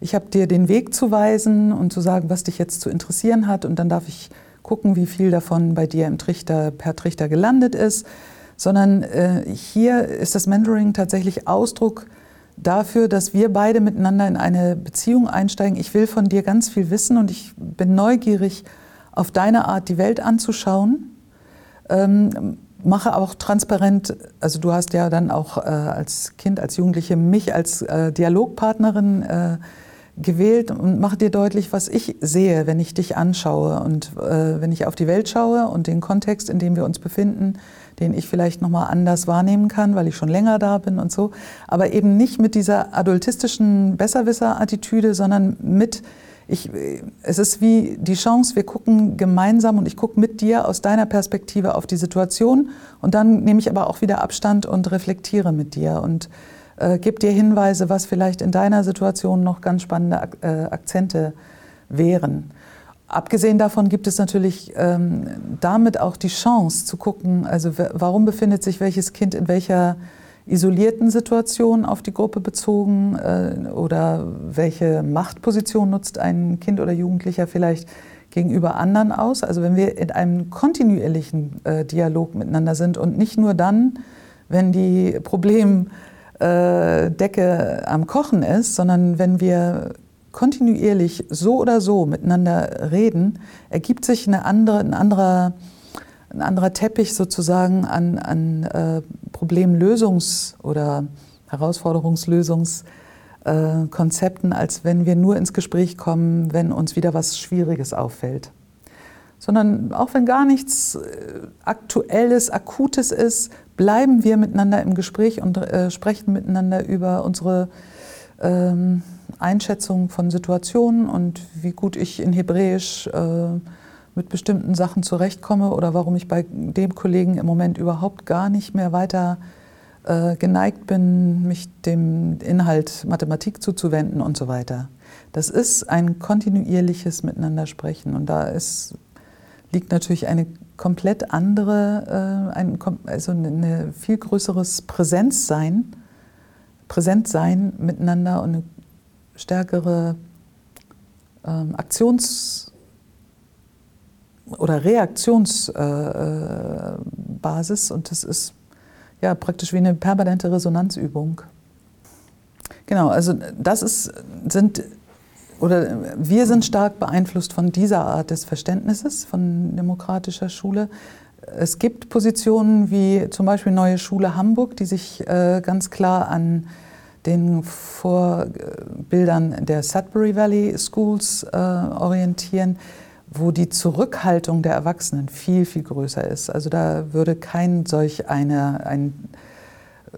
Speaker 2: ich habe dir den Weg zu weisen und zu sagen, was dich jetzt zu interessieren hat und dann darf ich gucken, wie viel davon bei dir im Trichter, per Trichter gelandet ist, sondern äh, hier ist das Mentoring tatsächlich Ausdruck dafür, dass wir beide miteinander in eine Beziehung einsteigen. Ich will von dir ganz viel wissen und ich bin neugierig auf deine Art, die Welt anzuschauen. Ähm, mache auch transparent, also du hast ja dann auch äh, als Kind, als Jugendliche mich als äh, Dialogpartnerin äh, gewählt und mache dir deutlich, was ich sehe, wenn ich dich anschaue und äh, wenn ich auf die Welt schaue und den Kontext, in dem wir uns befinden, den ich vielleicht noch mal anders wahrnehmen kann, weil ich schon länger da bin und so, aber eben nicht mit dieser adultistischen Besserwisser-Attitüde, sondern mit ich, es ist wie die Chance, wir gucken gemeinsam und ich gucke mit dir aus deiner Perspektive auf die Situation und dann nehme ich aber auch wieder Abstand und reflektiere mit dir und äh, gebe dir Hinweise, was vielleicht in deiner Situation noch ganz spannende äh, Akzente wären. Abgesehen davon gibt es natürlich ähm, damit auch die Chance zu gucken, also warum befindet sich welches Kind in welcher isolierten Situation auf die Gruppe bezogen äh, oder welche Machtposition nutzt ein Kind oder Jugendlicher vielleicht gegenüber anderen aus. Also wenn wir in einem kontinuierlichen äh, Dialog miteinander sind und nicht nur dann, wenn die Problemdecke äh, am Kochen ist, sondern wenn wir kontinuierlich so oder so miteinander reden, ergibt sich eine andere, ein, anderer, ein anderer Teppich sozusagen an, an äh, Problemlösungs- oder Herausforderungslösungskonzepten, äh, als wenn wir nur ins Gespräch kommen, wenn uns wieder was Schwieriges auffällt. Sondern auch wenn gar nichts äh, Aktuelles, Akutes ist, bleiben wir miteinander im Gespräch und äh, sprechen miteinander über unsere ähm, Einschätzung von Situationen und wie gut ich in Hebräisch äh, mit bestimmten Sachen zurechtkomme oder warum ich bei dem Kollegen im Moment überhaupt gar nicht mehr weiter äh, geneigt bin, mich dem Inhalt Mathematik zuzuwenden und so weiter. Das ist ein kontinuierliches Miteinander sprechen und da ist, liegt natürlich eine komplett andere, äh, ein, also ein viel größeres Präsenzsein, Präsentsein miteinander und eine stärkere ähm, Aktions- oder Reaktionsbasis. Äh, äh und das ist ja, praktisch wie eine permanente Resonanzübung. Genau, also das ist, sind, oder wir sind stark beeinflusst von dieser Art des Verständnisses von demokratischer Schule. Es gibt Positionen wie zum Beispiel Neue Schule Hamburg, die sich äh, ganz klar an den Vorbildern der Sudbury Valley Schools äh, orientieren, wo die Zurückhaltung der Erwachsenen viel, viel größer ist. Also da würde kein solch eine, ein äh,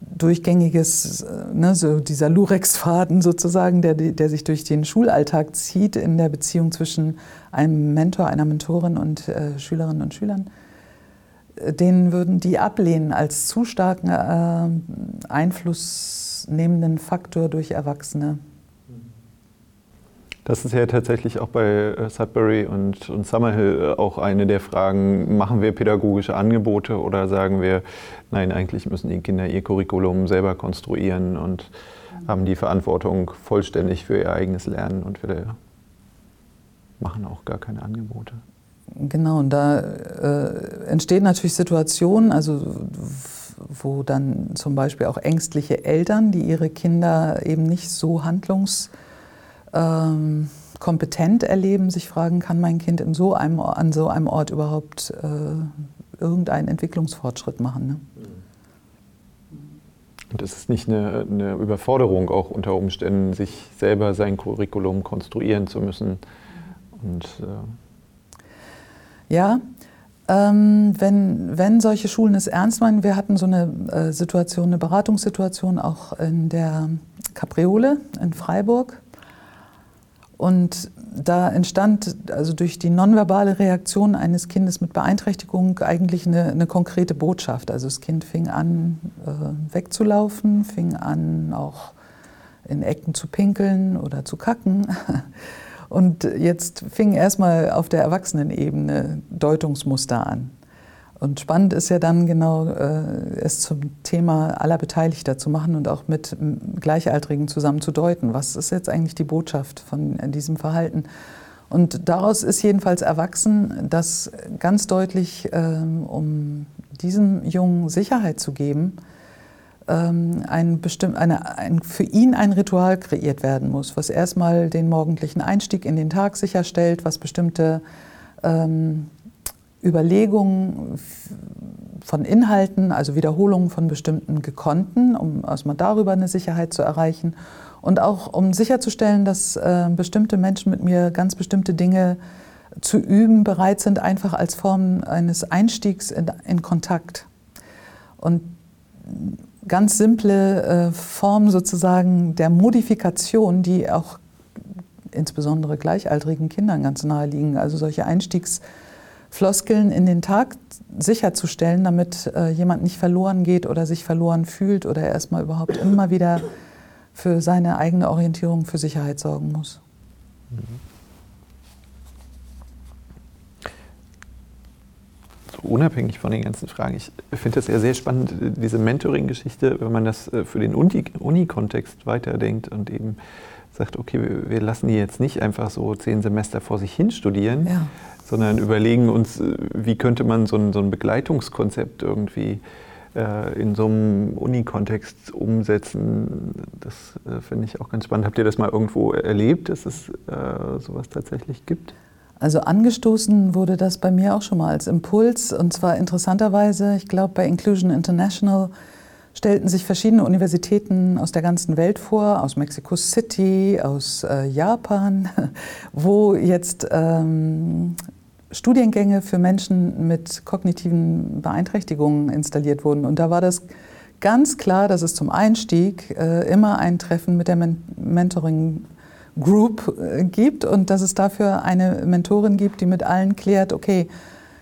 Speaker 2: durchgängiges, äh, ne, so dieser Lurex-Faden sozusagen, der, der sich durch den Schulalltag zieht in der Beziehung zwischen einem Mentor, einer Mentorin und äh, Schülerinnen und Schülern, den würden die ablehnen als zu starken äh, einflussnehmenden Faktor durch Erwachsene.
Speaker 1: Das ist ja tatsächlich auch bei äh, Sudbury und, und Summerhill äh, auch eine der Fragen, machen wir pädagogische Angebote oder sagen wir, nein, eigentlich müssen die Kinder ihr Curriculum selber konstruieren und haben die Verantwortung vollständig für ihr eigenes Lernen und wir machen auch gar keine Angebote.
Speaker 2: Genau, und da äh, entstehen natürlich Situationen, also wo dann zum Beispiel auch ängstliche Eltern, die ihre Kinder eben nicht so handlungskompetent ähm, erleben, sich fragen, kann mein Kind in so einem, an so einem Ort überhaupt äh, irgendeinen Entwicklungsfortschritt machen. Ne?
Speaker 1: Und es ist nicht eine, eine, Überforderung, auch unter Umständen, sich selber sein Curriculum konstruieren zu müssen. Und äh,
Speaker 2: ja, ähm, wenn, wenn solche Schulen es ernst meinen, wir hatten so eine äh, Situation, eine Beratungssituation auch in der Capriole in Freiburg. Und da entstand also durch die nonverbale Reaktion eines Kindes mit Beeinträchtigung eigentlich eine, eine konkrete Botschaft. Also das Kind fing an äh, wegzulaufen, fing an auch in Ecken zu pinkeln oder zu kacken. Und jetzt fingen erstmal auf der Erwachsenenebene Deutungsmuster an. Und spannend ist ja dann genau, äh, es zum Thema aller Beteiligter zu machen und auch mit Gleichaltrigen zusammen zu deuten. Was ist jetzt eigentlich die Botschaft von diesem Verhalten? Und daraus ist jedenfalls erwachsen, dass ganz deutlich, ähm, um diesem Jungen Sicherheit zu geben, ein bestimmt, eine, ein, für ihn ein Ritual kreiert werden muss, was erstmal den morgendlichen Einstieg in den Tag sicherstellt, was bestimmte ähm, Überlegungen von Inhalten, also Wiederholungen von bestimmten Gekonnten, um erstmal darüber eine Sicherheit zu erreichen und auch um sicherzustellen, dass äh, bestimmte Menschen mit mir ganz bestimmte Dinge zu üben bereit sind, einfach als Form eines Einstiegs in, in Kontakt. Und ganz simple äh, Form sozusagen der Modifikation, die auch insbesondere gleichaltrigen Kindern ganz nahe liegen. Also solche Einstiegsfloskeln in den Tag sicherzustellen, damit äh, jemand nicht verloren geht oder sich verloren fühlt oder erstmal überhaupt immer wieder für seine eigene Orientierung für Sicherheit sorgen muss. Mhm.
Speaker 1: Unabhängig von den ganzen Fragen, ich finde das ja sehr spannend, diese Mentoring-Geschichte, wenn man das äh, für den Uni-Kontext weiterdenkt und eben sagt, okay, wir lassen die jetzt nicht einfach so zehn Semester vor sich hin studieren, ja. sondern überlegen uns, äh, wie könnte man so ein, so ein Begleitungskonzept irgendwie äh, in so einem Uni-Kontext umsetzen. Das äh, finde ich auch ganz spannend. Habt ihr das mal irgendwo erlebt, dass es äh, sowas tatsächlich gibt?
Speaker 2: Also angestoßen wurde das bei mir auch schon mal als Impuls und zwar interessanterweise, ich glaube bei Inclusion International stellten sich verschiedene Universitäten aus der ganzen Welt vor, aus Mexico City, aus äh, Japan, wo jetzt ähm, Studiengänge für Menschen mit kognitiven Beeinträchtigungen installiert wurden. Und da war das ganz klar, dass es zum Einstieg äh, immer ein Treffen mit der Men Mentoring Group äh, gibt und dass es dafür eine Mentorin gibt, die mit allen klärt, okay,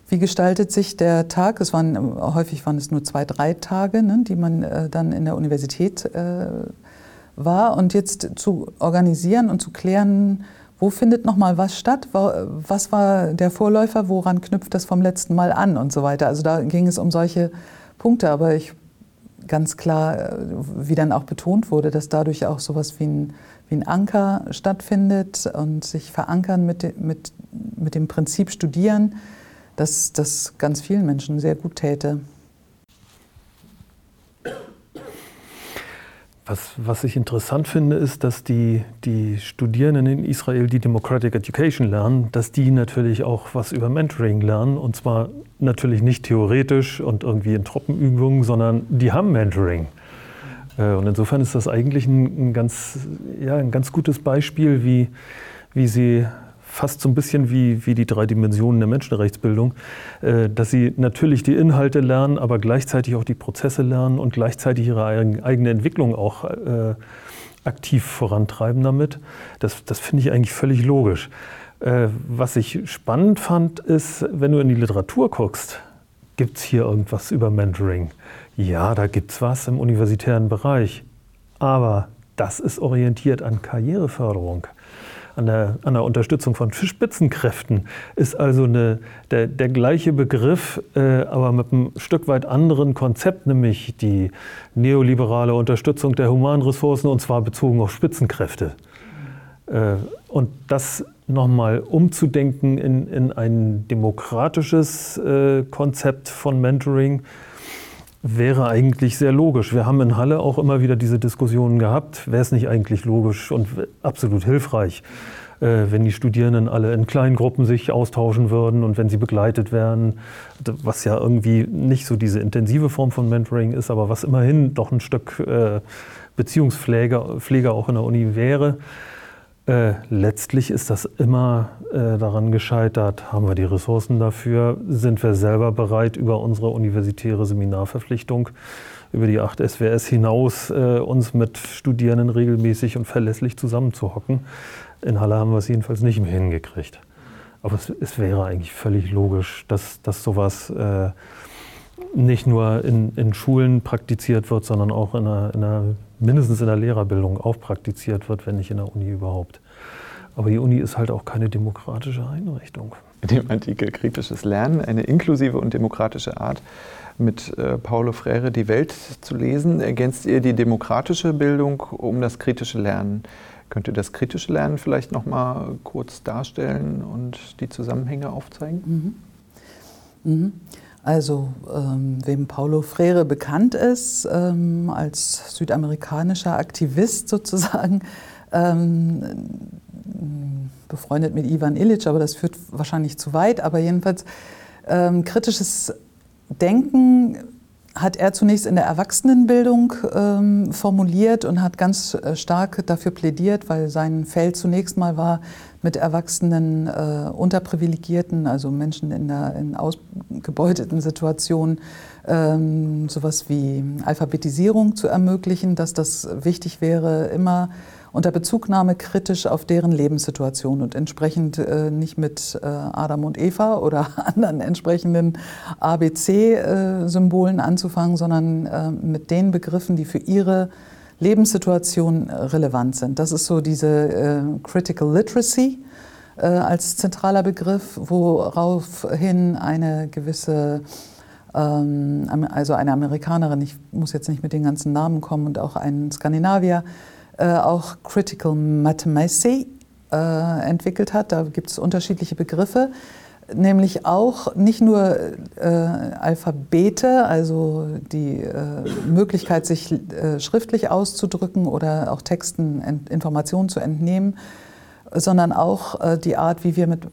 Speaker 2: wie gestaltet sich der Tag? Es waren häufig waren es nur zwei, drei Tage, ne, die man äh, dann in der Universität äh, war und jetzt zu organisieren und zu klären, wo findet noch mal was statt? Was war der Vorläufer? Woran knüpft das vom letzten Mal an und so weiter? Also da ging es um solche Punkte, aber ich ganz klar, äh, wie dann auch betont wurde, dass dadurch auch sowas wie ein wie ein Anker stattfindet und sich verankern mit, de, mit, mit dem Prinzip Studieren, dass das ganz vielen Menschen sehr gut täte.
Speaker 3: Was, was, ich interessant finde, ist, dass die, die Studierenden in Israel, die Democratic Education lernen, dass die natürlich auch was über Mentoring lernen. Und zwar natürlich nicht theoretisch und irgendwie in Truppenübungen, sondern die haben Mentoring. Äh, und insofern ist das eigentlich ein, ein, ganz, ja, ein ganz gutes Beispiel, wie, wie sie fast so ein bisschen wie, wie die drei Dimensionen der Menschenrechtsbildung, äh, dass sie natürlich die Inhalte lernen, aber gleichzeitig auch die Prozesse lernen und gleichzeitig ihre eigene Entwicklung auch äh, aktiv vorantreiben damit. Das, das finde ich eigentlich völlig logisch. Was ich spannend fand, ist, wenn du in die Literatur guckst, gibt es hier irgendwas über Mentoring? Ja, da gibt es was im universitären Bereich, aber das ist orientiert an Karriereförderung an der, an der Unterstützung von Spitzenkräften ist also eine, der, der gleiche Begriff, äh, aber mit einem Stück weit anderen Konzept, nämlich die neoliberale Unterstützung der Humanressourcen und zwar bezogen auf Spitzenkräfte. Äh, und das nochmal umzudenken in, in ein demokratisches äh, Konzept von Mentoring, wäre eigentlich sehr logisch. Wir haben in Halle auch immer wieder diese Diskussionen gehabt. Wäre es nicht eigentlich logisch und absolut hilfreich, äh, wenn die Studierenden alle in kleinen Gruppen sich austauschen würden und wenn sie begleitet werden, was ja irgendwie nicht so diese intensive Form von Mentoring ist, aber was immerhin doch ein Stück äh, Beziehungspflege Pflege auch in der Uni wäre. Äh, letztlich ist das immer äh, daran gescheitert, haben wir die Ressourcen dafür, sind wir selber bereit, über unsere universitäre Seminarverpflichtung, über die 8 SWS hinaus, äh, uns mit Studierenden regelmäßig und verlässlich zusammenzuhocken. In Halle haben wir es jedenfalls nicht mehr hingekriegt. Aber es, es wäre eigentlich völlig logisch, dass, dass sowas äh, nicht nur in, in Schulen praktiziert wird, sondern auch in einer, in einer mindestens in der Lehrerbildung auch praktiziert wird, wenn nicht in der Uni überhaupt. Aber die Uni ist halt auch keine demokratische Einrichtung.
Speaker 1: In dem Artikel Kritisches Lernen, eine inklusive und demokratische Art, mit äh, Paulo Freire die Welt zu lesen, ergänzt ihr die demokratische Bildung um das kritische Lernen. Könnt ihr das kritische Lernen vielleicht noch mal kurz darstellen und die Zusammenhänge aufzeigen?
Speaker 2: Mhm. Mhm. Also ähm, wem Paulo Freire bekannt ist, ähm, als südamerikanischer Aktivist sozusagen, ähm, befreundet mit Ivan Illich, aber das führt wahrscheinlich zu weit, aber jedenfalls ähm, kritisches Denken hat er zunächst in der Erwachsenenbildung ähm, formuliert und hat ganz äh, stark dafür plädiert, weil sein Feld zunächst mal war, mit erwachsenen äh, Unterprivilegierten, also Menschen in, der, in ausgebeuteten Situationen, ähm, sowas wie Alphabetisierung zu ermöglichen, dass das wichtig wäre, immer unter Bezugnahme kritisch auf deren Lebenssituation und entsprechend äh, nicht mit äh, Adam und Eva oder anderen entsprechenden ABC-Symbolen anzufangen, sondern äh, mit den Begriffen, die für ihre Lebenssituation äh, relevant sind. Das ist so diese äh, Critical Literacy äh, als zentraler Begriff, woraufhin eine gewisse ähm, also eine Amerikanerin, ich muss jetzt nicht mit den ganzen Namen kommen, und auch ein Skandinavier, auch Critical Mathemacy entwickelt hat. Da gibt es unterschiedliche Begriffe, nämlich auch nicht nur äh, Alphabete, also die äh, Möglichkeit, sich äh, schriftlich auszudrücken oder auch Texten Informationen zu entnehmen, sondern auch äh, die Art, wie wir mit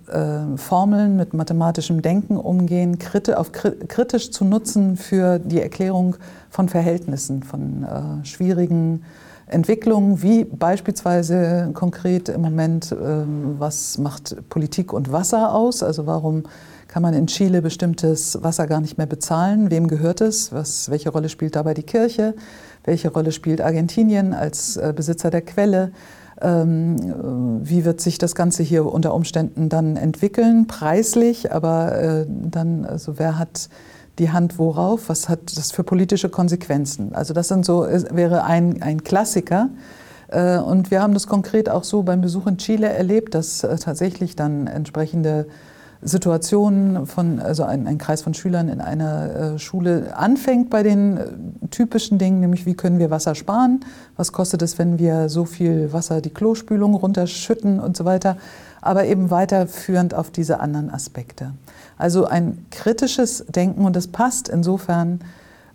Speaker 2: Formeln, mit mathematischem Denken umgehen, kritisch zu nutzen für die Erklärung von Verhältnissen, von schwierigen Entwicklungen, wie beispielsweise konkret im Moment, ähm, was macht Politik und Wasser aus? Also warum kann man in Chile bestimmtes Wasser gar nicht mehr bezahlen? Wem gehört es? Was, welche Rolle spielt dabei die Kirche? Welche Rolle spielt Argentinien als äh, Besitzer der Quelle? Ähm, wie wird sich das Ganze hier unter Umständen dann entwickeln, preislich? Aber äh, dann, also wer hat die Hand worauf, was hat das für politische Konsequenzen. Also das sind so, wäre ein, ein Klassiker. Äh, und wir haben das konkret auch so beim Besuch in Chile erlebt, dass äh, tatsächlich dann entsprechende Situationen von, also ein, ein Kreis von Schülern in einer äh, Schule anfängt bei den typischen Dingen, nämlich wie können wir Wasser sparen, was kostet es, wenn wir so viel Wasser die Klospülung runterschütten und so weiter, aber eben weiterführend auf diese anderen Aspekte. Also ein kritisches Denken und das passt insofern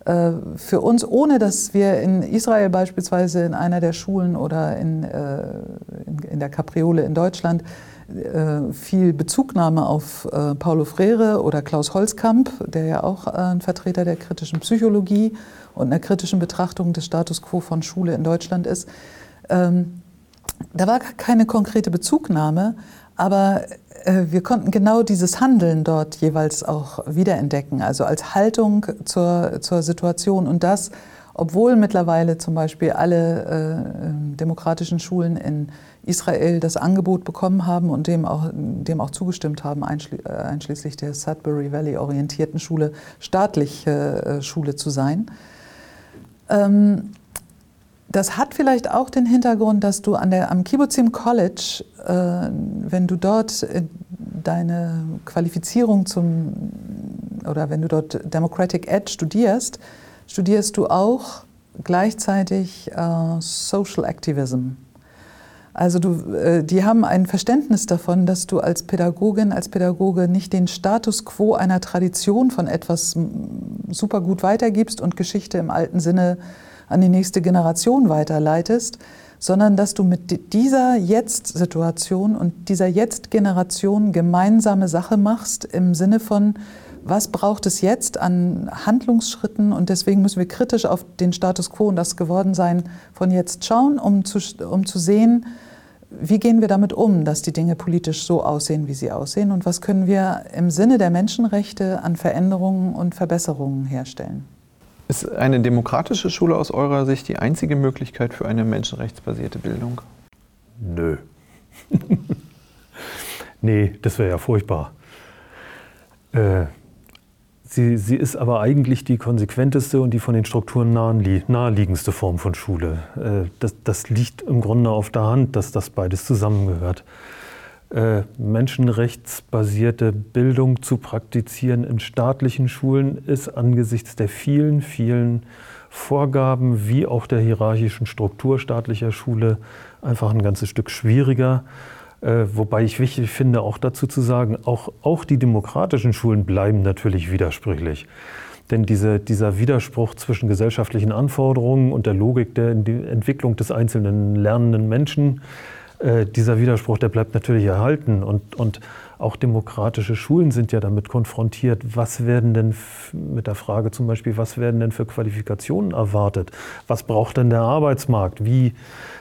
Speaker 2: äh, für uns, ohne dass wir in Israel beispielsweise in einer der Schulen oder in, äh, in, der Kapriole in Deutschland äh, viel Bezugnahme auf Paulo Freire oder Klaus Holzkamp, der ja auch ein Vertreter der kritischen Psychologie und einer kritischen Betrachtung des Status quo von Schule in Deutschland ist. Ähm, da war keine konkrete Bezugnahme, aber wir konnten genau dieses Handeln dort jeweils auch wiederentdecken, also als Haltung zur, zur Situation und das, obwohl mittlerweile zum Beispiel alle äh, demokratischen Schulen in Israel das Angebot bekommen haben und dem auch, dem auch zugestimmt haben, einschli äh, einschließlich der Sudbury Valley orientierten Schule, staatliche äh, Schule zu sein. Ähm, das hat vielleicht auch den Hintergrund, dass du an der, am Kibbutzim College, äh, wenn du dort äh, deine Qualifizierung zum, oder wenn du dort Democratic Edge studierst, studierst du auch gleichzeitig äh, Social Activism. Also du, äh, die haben ein Verständnis davon, dass du als Pädagogin, als Pädagoge nicht den Status quo einer Tradition von etwas super gut weitergibst und Geschichte im alten Sinne an die nächste Generation weiterleitest, sondern dass du mit dieser Jetzt-Situation und dieser Jetzt-Generation gemeinsame Sache machst im Sinne von, was braucht es jetzt an Handlungsschritten und deswegen müssen wir kritisch auf den Status quo und das Gewordensein von jetzt schauen, um zu, um zu sehen, wie gehen wir damit um, dass die Dinge politisch so aussehen, wie sie aussehen und was können wir im Sinne der Menschenrechte an Veränderungen und Verbesserungen herstellen.
Speaker 1: Ist eine demokratische Schule aus eurer Sicht die einzige Möglichkeit für eine menschenrechtsbasierte Bildung?
Speaker 3: Nö. nee, das wäre ja furchtbar. Äh, sie, sie ist aber eigentlich die konsequenteste und die von den Strukturen naheliegendste Form von Schule. Äh, das, das liegt im Grunde auf der Hand, dass das beides zusammengehört. Äh, menschenrechtsbasierte Bildung zu praktizieren in staatlichen Schulen ist angesichts der vielen, vielen Vorgaben wie auch der hierarchischen Struktur staatlicher Schule einfach ein ganzes Stück schwieriger. Äh, wobei ich wichtig finde, auch dazu zu sagen, auch, auch die demokratischen Schulen bleiben natürlich widersprüchlich. Denn diese, dieser Widerspruch zwischen gesellschaftlichen Anforderungen und der Logik der Entwicklung des einzelnen lernenden Menschen, äh, dieser Widerspruch, der bleibt natürlich erhalten. Und, und auch demokratische Schulen sind ja damit konfrontiert, was werden denn mit der Frage zum Beispiel, was werden denn für Qualifikationen erwartet? Was braucht denn der Arbeitsmarkt? Wie,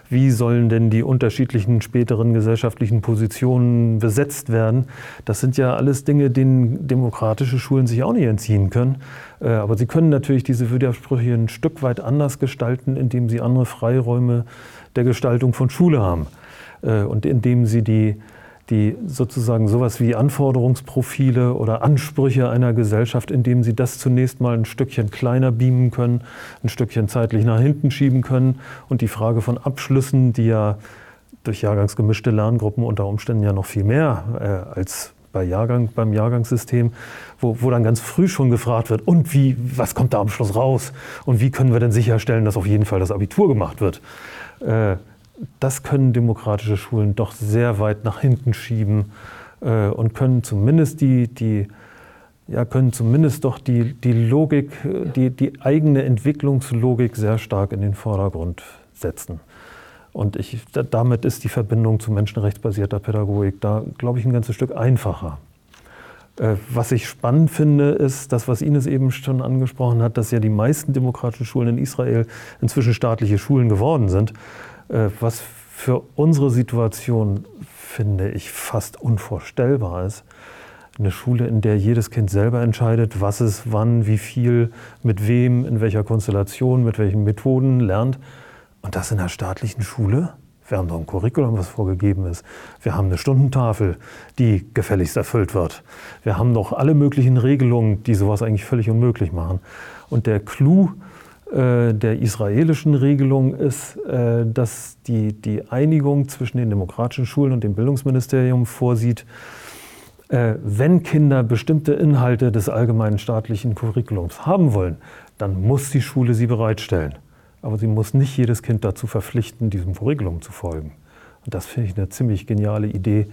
Speaker 3: wie sollen denn die unterschiedlichen späteren gesellschaftlichen Positionen besetzt werden? Das sind ja alles Dinge, denen demokratische Schulen sich auch nicht entziehen können. Äh, aber sie können natürlich diese Widersprüche ein Stück weit anders gestalten, indem sie andere Freiräume der Gestaltung von Schule haben. Äh, und indem sie die, die sozusagen sowas wie Anforderungsprofile oder Ansprüche einer Gesellschaft, indem sie das zunächst mal ein Stückchen kleiner beamen können, ein Stückchen zeitlich nach hinten schieben können und die Frage von Abschlüssen, die ja durch jahrgangsgemischte Lerngruppen unter Umständen ja noch viel mehr äh, als bei Jahrgang, beim Jahrgangssystem, wo, wo dann ganz früh schon gefragt wird, und wie, was kommt da am Schluss raus? Und wie können wir denn sicherstellen, dass auf jeden Fall das Abitur gemacht wird? Äh, das können demokratische Schulen doch sehr weit nach hinten schieben äh, und können zumindest die, die ja, können zumindest doch die, die Logik, die, die eigene Entwicklungslogik sehr stark in den Vordergrund setzen. Und ich, damit ist die Verbindung zu menschenrechtsbasierter Pädagogik da, glaube ich, ein ganzes Stück einfacher. Äh, was ich spannend finde, ist das, was Ines eben schon angesprochen hat, dass ja die meisten demokratischen Schulen in Israel inzwischen staatliche Schulen geworden sind. Äh, was für unsere Situation, finde ich, fast unvorstellbar ist. Eine Schule, in der jedes Kind selber entscheidet, was es wann, wie viel, mit wem, in welcher Konstellation, mit welchen Methoden lernt. Und das in einer staatlichen Schule? Wir haben doch ein Curriculum, was vorgegeben ist. Wir haben eine Stundentafel, die gefälligst erfüllt wird. Wir haben doch alle möglichen Regelungen, die sowas eigentlich völlig unmöglich machen. Und der Clou der israelischen Regelung ist, äh, dass die, die Einigung zwischen den demokratischen Schulen und dem Bildungsministerium vorsieht, äh, wenn Kinder bestimmte Inhalte des allgemeinen staatlichen Curriculums haben wollen, dann muss die Schule sie bereitstellen. Aber sie muss nicht jedes Kind dazu verpflichten, diesem Curriculum zu folgen. Und das finde ich eine ziemlich geniale Idee,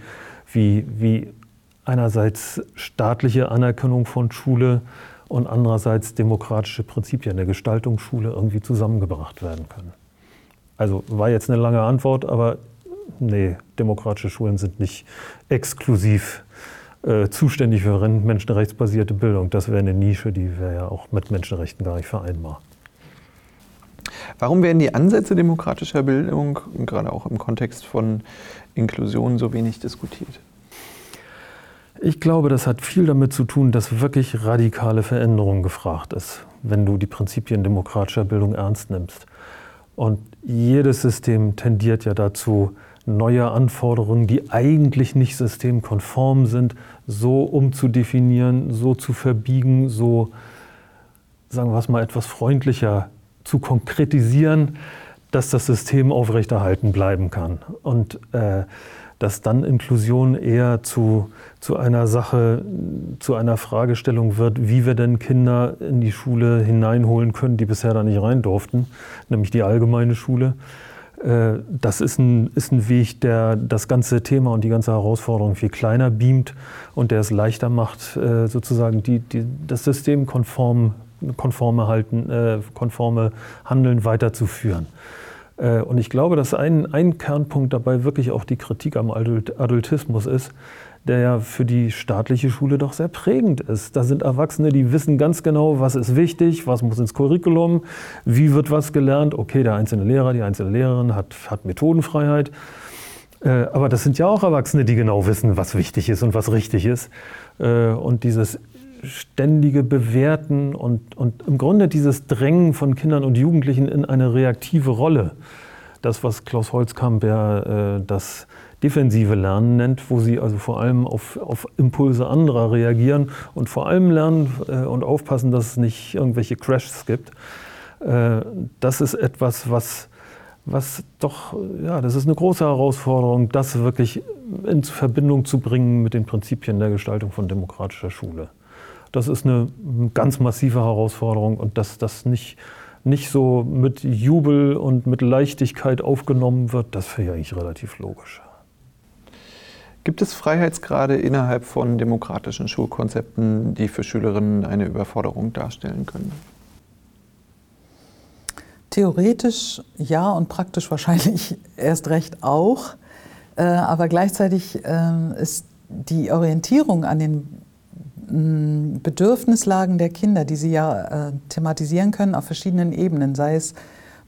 Speaker 3: wie, wie einerseits staatliche Anerkennung von Schule und andererseits demokratische Prinzipien der Gestaltungsschule irgendwie zusammengebracht werden können. Also war jetzt eine lange Antwort, aber nee, demokratische Schulen sind nicht exklusiv äh, zuständig für menschenrechtsbasierte Bildung. Das wäre eine Nische, die wäre ja auch mit Menschenrechten gar nicht vereinbar.
Speaker 1: Warum werden die Ansätze demokratischer Bildung, gerade auch im Kontext von Inklusion, so wenig diskutiert?
Speaker 3: Ich glaube, das hat viel damit zu tun, dass wirklich radikale Veränderung gefragt ist, wenn du die Prinzipien demokratischer Bildung ernst nimmst. Und jedes System tendiert ja dazu, neue Anforderungen, die eigentlich nicht systemkonform sind, so umzudefinieren, so zu verbiegen, so, sagen wir es mal, etwas freundlicher zu konkretisieren, dass das System aufrechterhalten bleiben kann. Und äh, dass dann Inklusion eher zu, zu einer Sache, zu einer Fragestellung wird, wie wir denn Kinder in die Schule hineinholen können, die bisher da nicht rein durften, nämlich die allgemeine Schule. Äh, das ist ein, ist ein Weg, der das ganze Thema und die ganze Herausforderung viel kleiner beamt und der es leichter macht, äh, sozusagen die, die, das System konform, konforme, halten, äh, konforme Handeln weiterzuführen. Äh, und ich glaube, dass ein, ein Kernpunkt dabei wirklich auch die Kritik am Adultismus ist, der ja für die staatliche Schule doch sehr prägend ist. Da sind Erwachsene, die wissen ganz genau, was ist wichtig, was muss ins Curriculum, wie wird was gelernt. Okay, der einzelne Lehrer, die einzelne Lehrerin hat, hat Methodenfreiheit. Äh, aber das sind ja auch Erwachsene, die genau wissen, was wichtig ist und was richtig ist. Äh, und dieses ständige Bewerten und, und im Grunde dieses Drängen von Kindern und Jugendlichen in eine reaktive Rolle. Das, was Klaus Holzkamp ja äh, das defensive Lernen nennt, wo sie also vor allem auf, auf Impulse anderer reagieren und vor allem lernen äh, und aufpassen, dass es nicht irgendwelche Crashs gibt. Äh, das ist etwas, was, was doch, ja, das ist eine große Herausforderung, das wirklich in Verbindung zu bringen mit den Prinzipien der Gestaltung von demokratischer Schule. Das ist eine ganz massive Herausforderung und dass das nicht, nicht so mit Jubel und mit Leichtigkeit aufgenommen wird, das wäre ja eigentlich relativ logisch.
Speaker 1: Gibt es Freiheitsgrade innerhalb von demokratischen Schulkonzepten, die für Schülerinnen eine Überforderung darstellen können?
Speaker 2: Theoretisch ja und praktisch wahrscheinlich erst recht auch. Äh, aber gleichzeitig ähm, ist die Orientierung an den Bedürfnislagen der Kinder, die sie ja äh, thematisieren können auf verschiedenen Ebenen, sei es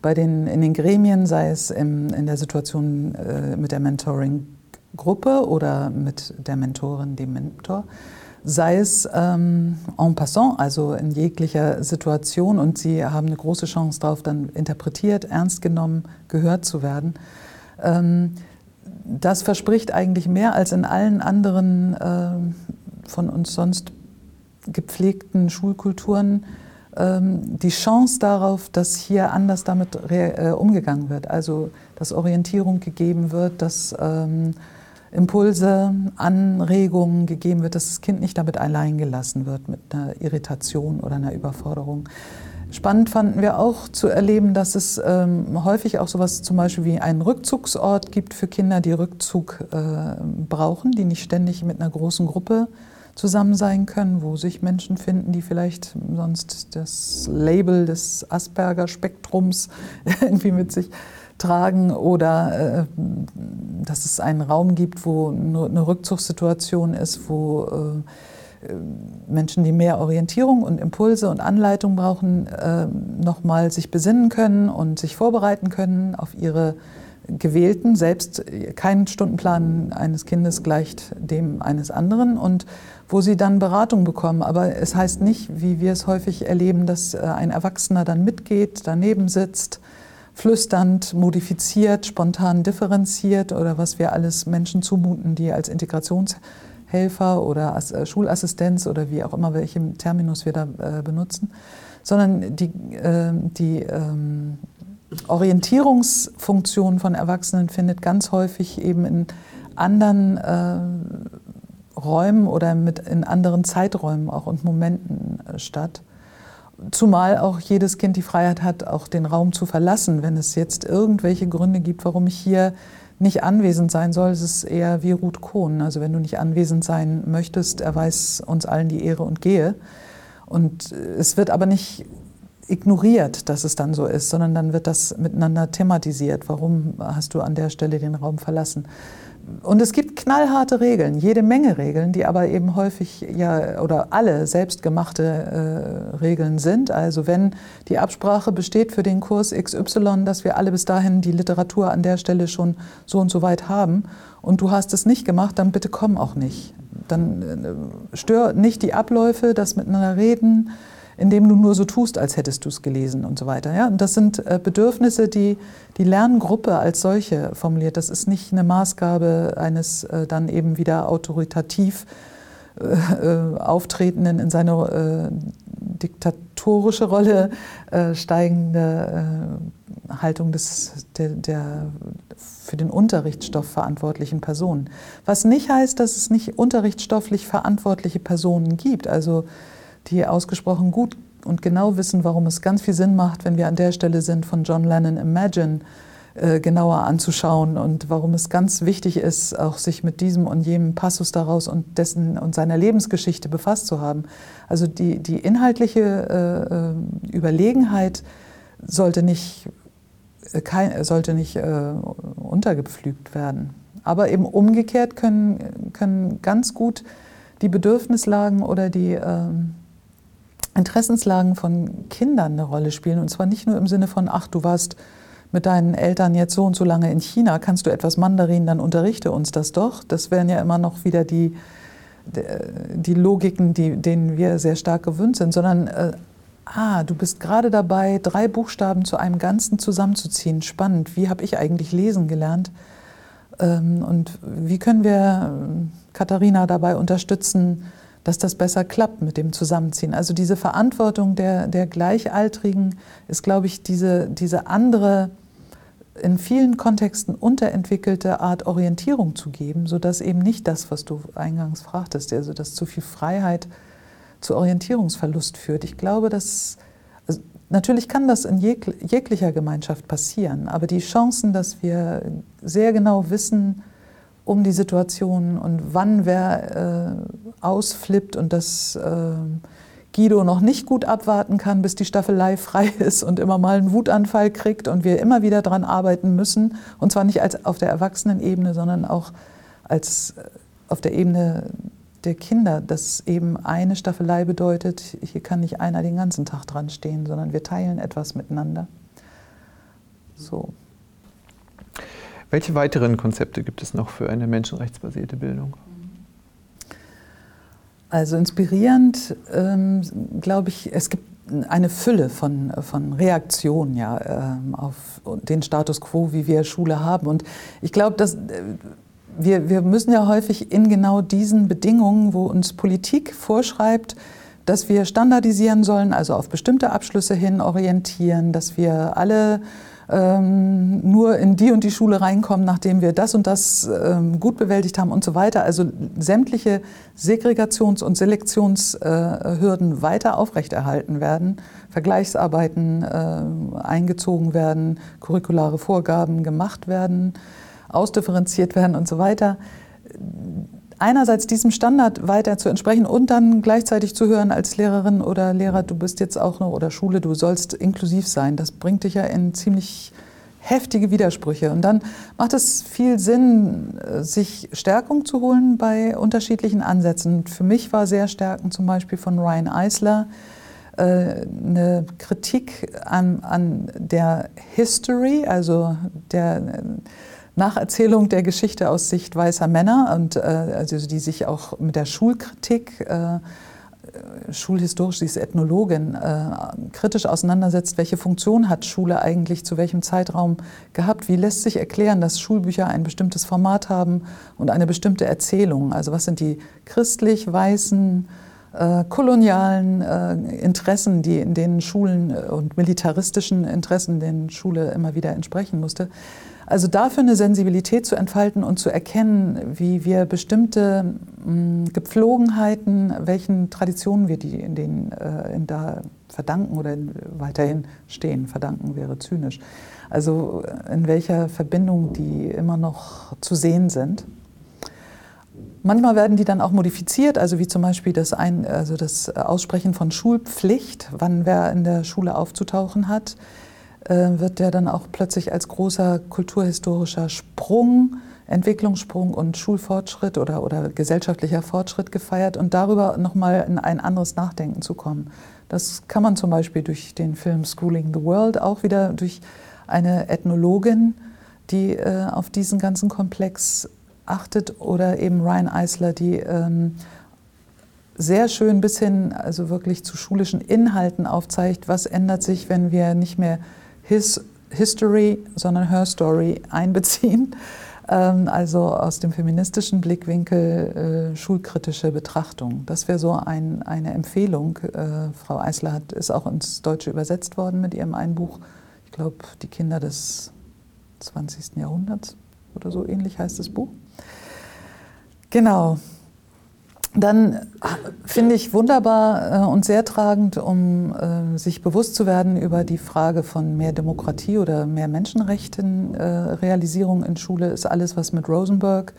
Speaker 2: bei den, in den Gremien, sei es im, in der Situation äh, mit der Mentoring-Gruppe oder mit der Mentorin, dem Mentor, sei es ähm, en passant, also in jeglicher Situation und sie haben eine große Chance darauf, dann interpretiert, ernst genommen, gehört zu werden. Ähm, das verspricht eigentlich mehr als in allen anderen äh, von uns sonst gepflegten Schulkulturen ähm, die Chance darauf, dass hier anders damit äh, umgegangen wird. Also dass Orientierung gegeben wird, dass ähm, Impulse, Anregungen gegeben wird, dass das Kind nicht damit allein gelassen wird mit einer Irritation oder einer Überforderung. Spannend fanden wir auch zu erleben, dass es ähm, häufig auch sowas zum Beispiel wie einen Rückzugsort gibt für Kinder, die Rückzug äh, brauchen, die nicht ständig mit einer großen Gruppe zusammen sein können, wo sich Menschen finden, die vielleicht sonst das Label des Asperger-Spektrums irgendwie mit sich tragen oder äh, dass es einen Raum gibt, wo eine Rückzugssituation ist, wo äh, Menschen, die mehr Orientierung und Impulse und Anleitung brauchen, äh, nochmal sich besinnen können und sich vorbereiten können auf ihre gewählten. Selbst kein Stundenplan eines Kindes gleicht dem eines anderen und wo sie dann Beratung bekommen. Aber es heißt nicht, wie wir es häufig erleben, dass äh, ein Erwachsener dann mitgeht, daneben sitzt, flüsternd, modifiziert, spontan differenziert oder was wir alles Menschen zumuten, die als Integrationshelfer oder als äh, Schulassistenz oder wie auch immer, welchen Terminus wir da äh, benutzen, sondern die, die ähm, Orientierungsfunktion von Erwachsenen findet ganz häufig eben in anderen Räumen oder mit in anderen Zeiträumen auch und Momenten äh, statt. Zumal auch jedes Kind die Freiheit hat, auch den Raum zu verlassen. Wenn es jetzt irgendwelche Gründe gibt, warum ich hier nicht anwesend sein soll, ist es eher wie Ruth Kohn. Also wenn du nicht anwesend sein möchtest, erweis uns allen die Ehre und gehe. Und es wird aber nicht ignoriert, dass es dann so ist, sondern dann wird das miteinander thematisiert. Warum hast du an der Stelle den Raum verlassen? Und es gibt knallharte Regeln, jede Menge Regeln, die aber eben häufig ja oder alle selbstgemachte äh, Regeln sind. Also wenn die Absprache besteht für den Kurs XY, dass wir alle bis dahin die Literatur an der Stelle schon so und so weit haben und du hast es nicht gemacht, dann bitte komm auch nicht. Dann äh, stör nicht die Abläufe, das miteinander reden, indem du nur so tust, als hättest du es gelesen und so weiter. Ja? Und das sind äh, Bedürfnisse, die die Lerngruppe als solche formuliert. Das ist nicht eine Maßgabe eines äh, dann eben wieder autoritativ äh, auftretenden, in seine diktatorische Rolle steigende Haltung des, der, der für den Unterrichtsstoff verantwortlichen Personen. Was nicht heißt, dass es nicht unterrichtsstofflich verantwortliche Personen gibt. Also die ausgesprochen gut und genau wissen, warum es ganz viel Sinn macht, wenn wir an der Stelle sind, von John Lennon Imagine äh, genauer anzuschauen und warum es ganz wichtig ist, auch sich mit diesem und jenem Passus daraus und dessen und seiner Lebensgeschichte befasst zu haben. Also die, die inhaltliche äh, äh Überlegenheit sollte nicht, äh, kein, sollte nicht äh, untergepflügt werden. Aber eben umgekehrt können, können ganz gut die Bedürfnislagen oder die ähm, Interessenslagen von Kindern eine Rolle spielen. Und zwar nicht nur im Sinne von, ach, du warst mit deinen Eltern jetzt so und so lange in China, kannst du etwas Mandarin, dann unterrichte uns das doch. Das wären ja immer noch wieder die, die Logiken, die, denen wir sehr stark gewöhnt sind, sondern, äh, ah, du bist gerade dabei, drei Buchstaben zu einem Ganzen zusammenzuziehen. Spannend. Wie habe ich eigentlich lesen gelernt? Ähm, und wie können wir äh, Katharina dabei unterstützen, dass das besser klappt mit dem Zusammenziehen. Also diese Verantwortung der, der Gleichaltrigen ist, glaube ich, diese, diese andere, in vielen Kontexten unterentwickelte Art Orientierung zu geben, sodass eben nicht das, was du eingangs fragtest, also dass zu viel Freiheit zu Orientierungsverlust führt. Ich glaube, dass also natürlich kann das in jeglicher Gemeinschaft passieren, aber die Chancen, dass wir sehr genau wissen, um die Situation und wann wer äh, ausflippt und dass äh, Guido noch nicht gut abwarten kann, bis die Staffelei frei ist und immer mal einen Wutanfall kriegt und wir immer wieder daran arbeiten müssen. Und zwar nicht als auf der Erwachsenenebene, sondern auch als äh, auf der Ebene der Kinder, dass eben eine Staffelei bedeutet, hier kann nicht einer den ganzen Tag dran stehen, sondern wir teilen etwas miteinander. So.
Speaker 1: Welche weiteren Konzepte gibt es noch für eine menschenrechtsbasierte Bildung?
Speaker 2: Also inspirierend, ähm, glaube ich, es gibt eine Fülle von, von Reaktionen ja, ähm, auf den Status quo, wie wir Schule haben. Und ich glaube, dass äh, wir, wir müssen ja häufig in genau diesen Bedingungen, wo uns Politik vorschreibt, dass wir standardisieren sollen, also auf bestimmte Abschlüsse hin orientieren, dass wir alle ähm, nur in die und die Schule reinkommen, nachdem wir das und das ähm, gut bewältigt haben und so weiter. Also sämtliche Segregations- und Selektionshürden äh, weiter aufrechterhalten werden, Vergleichsarbeiten äh, eingezogen werden, curriculare Vorgaben gemacht werden, ausdifferenziert werden und so weiter einerseits diesem Standard weiter zu entsprechen und dann gleichzeitig zu hören als Lehrerin oder Lehrer, du bist jetzt auch noch, oder Schule, du sollst inklusiv sein. Das bringt dich ja in ziemlich heftige Widersprüche. Und dann macht es viel Sinn, sich Stärkung zu holen bei unterschiedlichen Ansätzen. Für mich war sehr stärkend zum Beispiel von Ryan Eisler äh, eine Kritik an, an der History, also der Nacherzählung der Geschichte aus Sicht weißer Männer und äh, also die sich auch mit der Schulkritik äh, schulhistorisch, sie ist Ethnologin, äh, kritisch auseinandersetzt, welche Funktion hat Schule eigentlich zu welchem Zeitraum gehabt? Wie lässt sich erklären, dass Schulbücher ein bestimmtes Format haben und eine bestimmte Erzählung? Also was sind die christlich-weißen, äh, kolonialen äh, Interessen, die in den Schulen äh, und militaristischen Interessen, denen Schule immer wieder entsprechen musste? Also dafür eine Sensibilität zu entfalten und zu erkennen, wie wir bestimmte mh, hm, Gepflogenheiten, welchen Traditionen wir die in denen äh, in da verdanken oder in, weiterhin stehen. Verdanken wäre zynisch. Also in welcher Verbindung die immer noch zu sehen sind. Manchmal werden die dann auch modifiziert, also wie zum Beispiel das, Ein, also das Aussprechen von Schulpflicht, wann wer in der Schule aufzutauchen hat, äh, wird der dann auch plötzlich als großer kulturhistorischer Sprung, Entwicklungssprung und Schulfortschritt oder, oder gesellschaftlicher Fortschritt gefeiert und darüber nochmal in ein anderes Nachdenken zu kommen. Das kann man zum Beispiel durch den Film Schooling the World auch wieder durch eine Ethnologin, die äh, auf diesen ganzen Komplex achtet, oder eben Ryan Eisler, die ähm, sehr schön bis hin, also wirklich zu schulischen Inhalten aufzeigt, was ändert sich, wenn wir nicht mehr His History, sondern Her Story einbeziehen. Ähm, also aus dem feministischen Blickwinkel äh, schulkritische Betrachtung. Das wäre so ein, eine Empfehlung. Äh, Frau Eisler hat, ist auch ins Deutsche übersetzt worden mit ihrem einen Buch. Ich glaube, die Kinder des 20. Jahrhunderts oder so ähnlich heißt das Buch. Genau. Dann finde ich wunderbar äh, und sehr tragend, um äh, sich bewusst zu werden über die Frage von mehr Demokratie oder mehr Menschenrechten äh, Realisierung in Schule, ist alles, was mit Rosenberg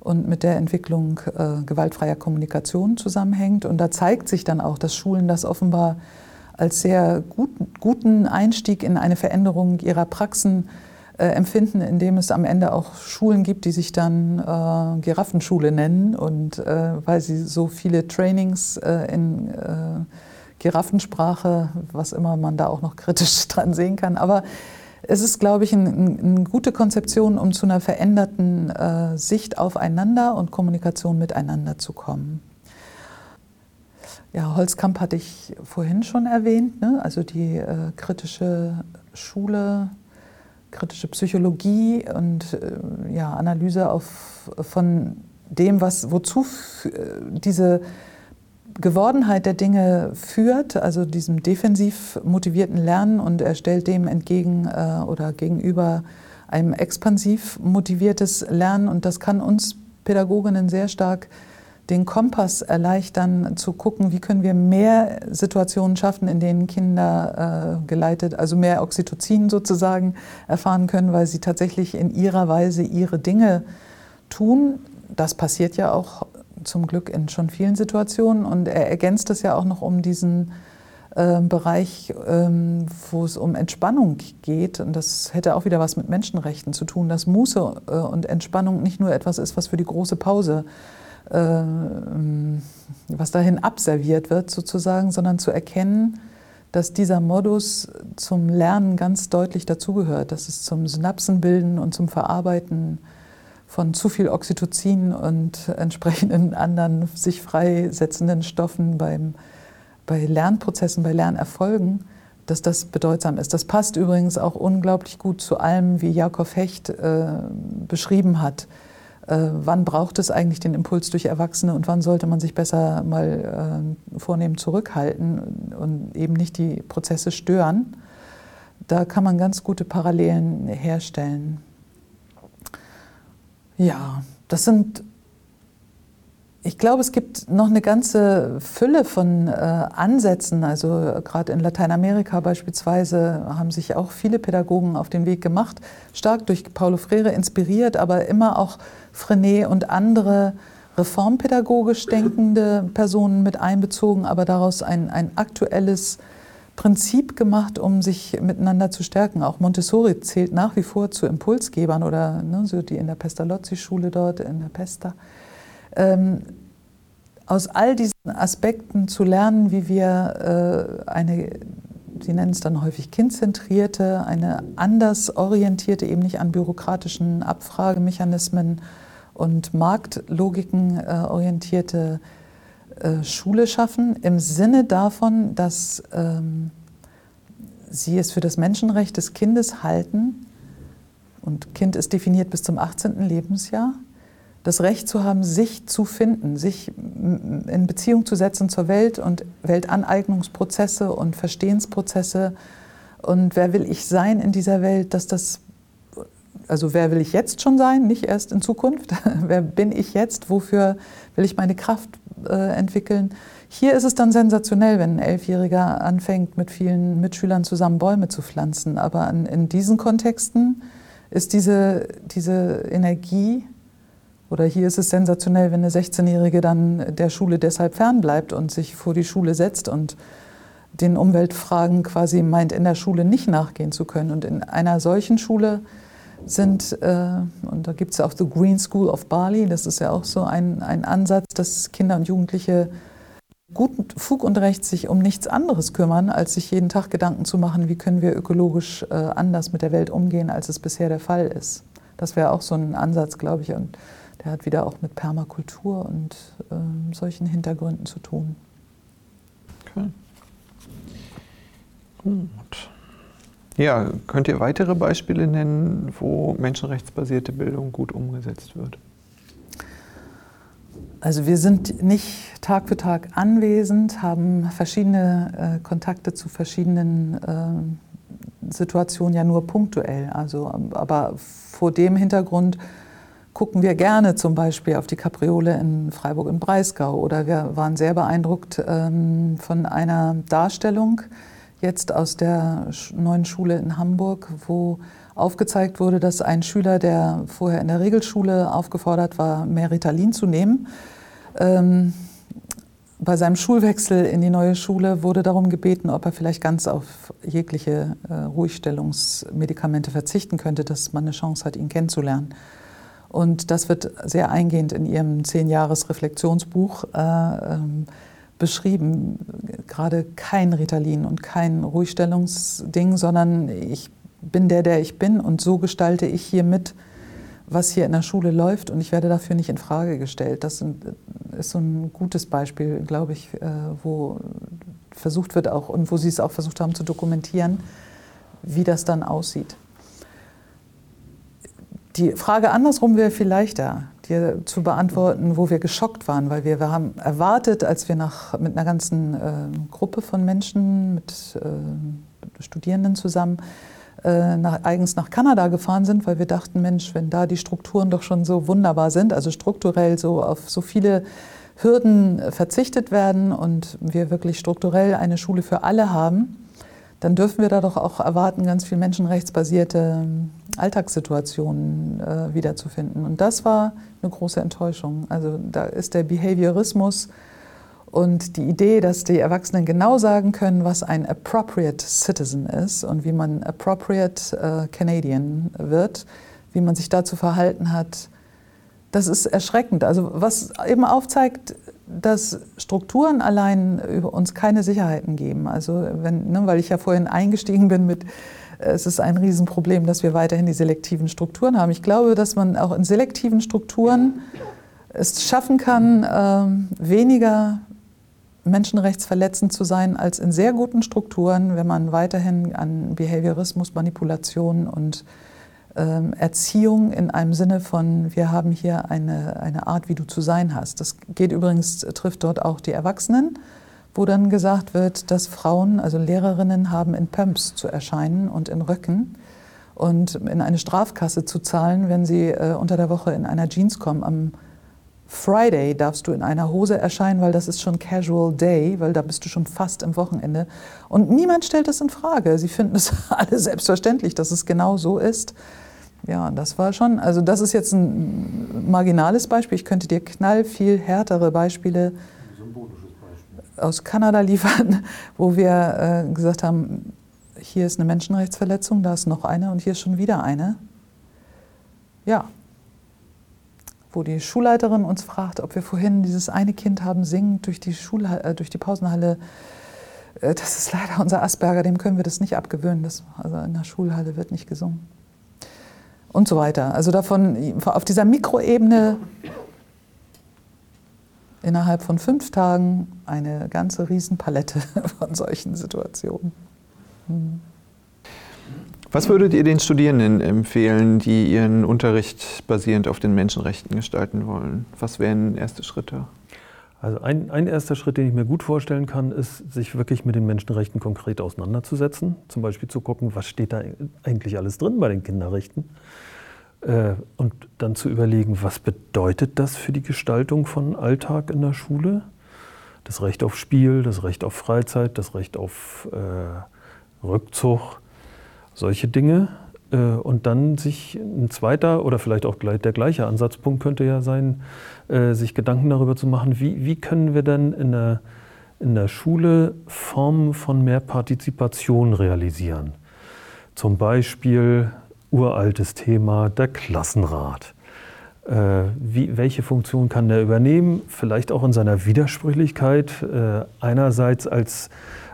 Speaker 2: und mit der Entwicklung äh, gewaltfreier Kommunikation zusammenhängt. Und da zeigt sich dann auch, dass Schulen das offenbar als sehr gut, guten Einstieg in eine Veränderung ihrer Praxen äh, empfinden, indem es am Ende auch Schulen gibt, die sich dann äh, Giraffenschule nennen und äh, weil sie so viele Trainings äh, in äh, Giraffensprache, was immer man da auch noch kritisch dran sehen kann, aber es ist, glaube ich, eine ein gute Konzeption, um zu einer veränderten äh, Sicht aufeinander und Kommunikation miteinander zu kommen. Ja, Holzkamp hatte ich vorhin schon erwähnt, ne? also die äh, kritische Schule, kritische Psychologie und äh, ja, Analyse auf, von dem, was, wozu äh, diese Gewordenheit der Dinge führt, also diesem defensiv motivierten Lernen und er stellt dem entgegen äh, oder gegenüber einem expansiv motiviertes Lernen und das kann uns Pädagoginnen sehr stark den Kompass erleichtern, zu gucken, wie können wir mehr Situationen schaffen, in denen Kinder äh, geleitet, also mehr Oxytocin sozusagen erfahren können, weil sie tatsächlich in ihrer Weise ihre Dinge tun. Das passiert ja auch zum Glück in schon vielen Situationen und er ergänzt das ja auch noch um diesen äh, Bereich, ähm, wo es um Entspannung geht. Und das hätte auch wieder was mit Menschenrechten zu tun, dass Muße äh, und Entspannung nicht nur etwas ist, was für die große Pause äh, was dahin abserviert wird sozusagen, sondern zu erkennen, dass dieser Modus zum Lernen ganz deutlich dazugehört, dass es zum Synapsenbilden und zum Verarbeiten von zu viel Oxytocin und entsprechenden anderen sich freisetzenden Stoffen beim, bei Lernprozessen, bei Lernerfolgen, dass das bedeutsam ist. Das passt übrigens auch unglaublich gut zu allem, wie Jakob Hecht äh, beschrieben hat äh, wann braucht es eigentlich den Impuls durch Erwachsene und wann sollte man sich besser mal äh, vornehm zurückhalten und eben nicht die Prozesse stören. Da kann man ganz gute Parallelen herstellen. Ja, das sind ich glaube, es gibt noch eine ganze Fülle von äh, Ansätzen. Also gerade in Lateinamerika beispielsweise haben sich auch viele Pädagogen auf den Weg gemacht, stark durch Paulo Freire inspiriert, aber immer auch Frenet und andere reformpädagogisch denkende Personen mit einbezogen, aber daraus ein, ein aktuelles Prinzip gemacht, um sich miteinander zu stärken. Auch Montessori zählt nach wie vor zu Impulsgebern oder ne, so die in der Pestalozzi-Schule dort, in der Pesta ähm, aus all diesen Aspekten zu lernen, wie wir äh, eine, Sie nennen es dann häufig kindzentrierte, eine anders orientierte, eben nicht an bürokratischen Abfragemechanismen und Marktlogiken äh, orientierte äh, Schule schaffen, im Sinne davon, dass ähm, Sie es für das Menschenrecht des Kindes halten, und Kind ist definiert bis zum 18. Lebensjahr, das Recht zu haben, sich zu finden, sich in Beziehung zu setzen zur Welt und Weltaneignungsprozesse und Verstehensprozesse. Und wer will ich sein in dieser Welt, dass das, also wer will ich jetzt schon sein, nicht erst in Zukunft, wer bin ich jetzt, wofür will ich meine Kraft äh, entwickeln. Hier ist es dann sensationell, wenn ein Elfjähriger anfängt, mit vielen Mitschülern zusammen Bäume zu pflanzen, aber in, in diesen Kontexten ist diese, diese Energie, Oder hier ist es sensationell, wenn eine 16-Jährige dann der Schule deshalb fernbleibt und sich vor die Schule setzt und den Umweltfragen quasi meint, in der Schule nicht nachgehen zu können. Und in einer solchen Schule sind, äh, und da gibt es ja auch The Green School of Bali, das ist ja auch so ein, ein Ansatz, dass Kinder und Jugendliche guten Fug und Recht sich um nichts anderes kümmern, als sich jeden Tag Gedanken zu machen, wie können wir ökologisch äh, anders mit der Welt umgehen, als es bisher der Fall ist. Das wäre auch so ein Ansatz, glaube ich, und der hat wieder auch mit Permakultur und äh, solchen Hintergründen zu tun. Okay.
Speaker 1: Gut. Ja, könnt ihr weitere Beispiele nennen, wo menschenrechtsbasierte Bildung gut umgesetzt wird?
Speaker 2: Also wir sind nicht Tag für Tag anwesend, haben verschiedene äh, Kontakte zu verschiedenen äh, Situationen ja nur punktuell. Also, aber vor dem Hintergrund gucken wir gerne zum Beispiel auf die Kapriole in Freiburg im Breisgau oder wir waren sehr beeindruckt ähm, von einer Darstellung jetzt aus der neuen Schule in Hamburg, wo aufgezeigt wurde, dass ein Schüler, der vorher in der Regelschule aufgefordert war, mehr Ritalin zu nehmen, ähm, bei seinem Schulwechsel in die neue Schule wurde darum gebeten, ob er vielleicht ganz auf jegliche äh, Ruhigstellungsmedikamente verzichten könnte, dass man eine Chance hat, ihn kennenzulernen. Und das wird sehr eingehend in Ihrem Zehn-Jahres-Reflexionsbuch äh, ähm, beschrieben. Gerade kein Ritalin und kein Ruhigstellungsding, sondern ich bin der, der ich bin und so gestalte ich hier mit, was hier in der Schule läuft und ich werde dafür nicht in Frage gestellt. Das ist so ein gutes Beispiel, glaube ich, äh, wo versucht wird auch und wo Sie es auch versucht haben zu dokumentieren, wie das dann aussieht. Die Frage andersrum wäre viel leichter, dir zu beantworten, wo wir geschockt waren, weil wir, wir haben erwartet, als wir nach, mit einer ganzen äh, Gruppe von Menschen, mit äh, Studierenden zusammen, äh, nach, eigens nach Kanada gefahren sind, weil wir dachten, Mensch, wenn da die Strukturen doch schon so wunderbar sind, also strukturell so auf so viele Hürden verzichtet werden und wir wirklich strukturell eine Schule für alle haben, dann dürfen wir da doch auch erwarten, ganz viel menschenrechtsbasierte ähm, Alltagssituationen äh, wiederzufinden. Und das war eine große Enttäuschung. Also da ist der Behaviorismus und die Idee, dass die Erwachsenen genau sagen können, was ein appropriate Citizen ist und wie man appropriate äh, Canadian wird, wie man sich dazu verhalten hat, das ist erschreckend. Also was eben aufzeigt, dass Strukturen allein über uns keine Sicherheiten geben. Also wenn, ne, weil ich ja vorhin eingestiegen bin mit, es ist ein Riesenproblem, dass wir weiterhin die selektiven Strukturen haben. Ich glaube, dass man auch in selektiven Strukturen es schaffen kann, äh, weniger menschenrechtsverletzend zu sein als in sehr guten Strukturen, wenn man weiterhin an Behaviorismus, Manipulation und Erziehung in einem Sinne von, wir haben hier eine, eine Art, wie du zu sein hast. Das geht übrigens, trifft dort auch die Erwachsenen, wo dann gesagt wird, dass Frauen, also Lehrerinnen, haben in Pumps zu erscheinen und in Röcken und in eine Strafkasse zu zahlen, wenn sie äh, unter der Woche in einer Jeans kommen. Am Friday darfst du in einer Hose erscheinen, weil das ist schon Casual Day, weil da bist du schon fast im Wochenende. Und niemand stellt das in Frage. Sie finden es alle selbstverständlich, dass es genau so ist. Ja, das war schon, also das ist jetzt ein marginales Beispiel. Ich könnte dir knall viel härtere Beispiele aus Kanada liefern, wo wir äh, gesagt haben, hier ist eine Menschenrechtsverletzung, da ist noch eine und hier ist schon wieder eine. Ja, wo die Schulleiterin uns fragt, ob wir vorhin dieses eine Kind haben singend durch die, Schulhalle, äh, durch die Pausenhalle. Äh, das ist leider unser Asperger, dem können wir das nicht abgewöhnen. Das, also in der Schulhalle wird nicht gesungen und so weiter. Also davon auf dieser Mikroebene innerhalb von fünf Tagen eine ganze Riesenpalette von solchen Situationen. Hm.
Speaker 1: Was würdet ihr den Studierenden empfehlen, die ihren Unterricht basierend auf den Menschenrechten gestalten wollen? Was wären erste Schritte?
Speaker 3: Also ein, ein, erster Schritt, den ich mir gut vorstellen kann, ist, sich wirklich mit den Menschenrechten konkret auseinanderzusetzen. Zum Beispiel zu gucken, was steht da eigentlich alles drin bei den Kinderrechten. Äh, und dann zu überlegen, was bedeutet das für die Gestaltung von Alltag in der Schule? Das Recht auf Spiel, das Recht auf Freizeit, das Recht auf äh, Rückzug, solche Dinge. Äh, und dann sich ein zweiter oder vielleicht auch der gleiche Ansatzpunkt könnte ja sein, äh, sich Gedanken darüber zu machen, wie, wie können wir denn in der, in der Schule Formen von mehr Partizipation realisieren. Zum Beispiel uraltes Thema der Klassenrat. Äh, wie, welche Funktion kann der übernehmen? Vielleicht auch in seiner Widersprüchlichkeit. einerseits als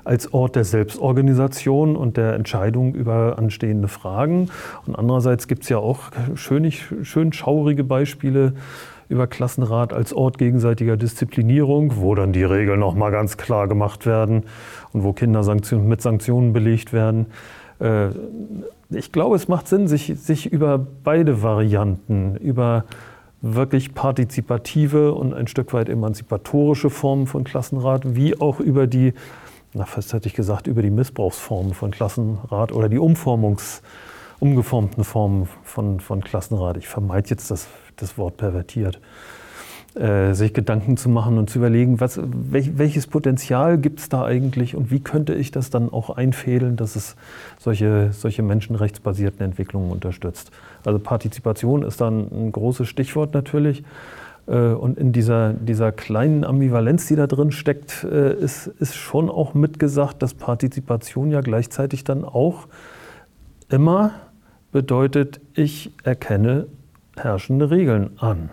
Speaker 3: als Ort der Selbstorganisation und der Entscheidung über anstehende Fragen. Und andererseits gibt es ja auch schön, schön schaurige Beispiele über Klassenrat als Ort gegenseitiger Disziplinierung, wo dann die Regeln nochmal ganz klar gemacht werden und wo Kinder mit Sanktionen belegt werden. Äh, ich glaube, es macht Sinn, sich, sich über beide Varianten, über wirklich partizipative und ein Stück weit emanzipatorische Formen von Klassenrat, wie auch über die na, fast hätte ich gesagt, über die Missbrauchsformen von Klassenrat oder die Umformungs, umgeformten Formen von, von Klassenrat. Ich vermeide jetzt das, das Wort pervertiert. Äh, sich Gedanken zu machen und zu überlegen, was, welch, welches Potenzial gibt es da eigentlich und wie könnte ich das dann auch einfädeln, dass es solche, solche menschenrechtsbasierten Entwicklungen unterstützt. Also Partizipation ist dann ein großes Stichwort natürlich. Äh, und in dieser, dieser kleinen Ambivalenz, die da drin steckt, äh, ist, ist schon auch mitgesagt, dass Partizipation ja gleichzeitig dann auch immer bedeutet, ich erkenne herrschende Regeln an.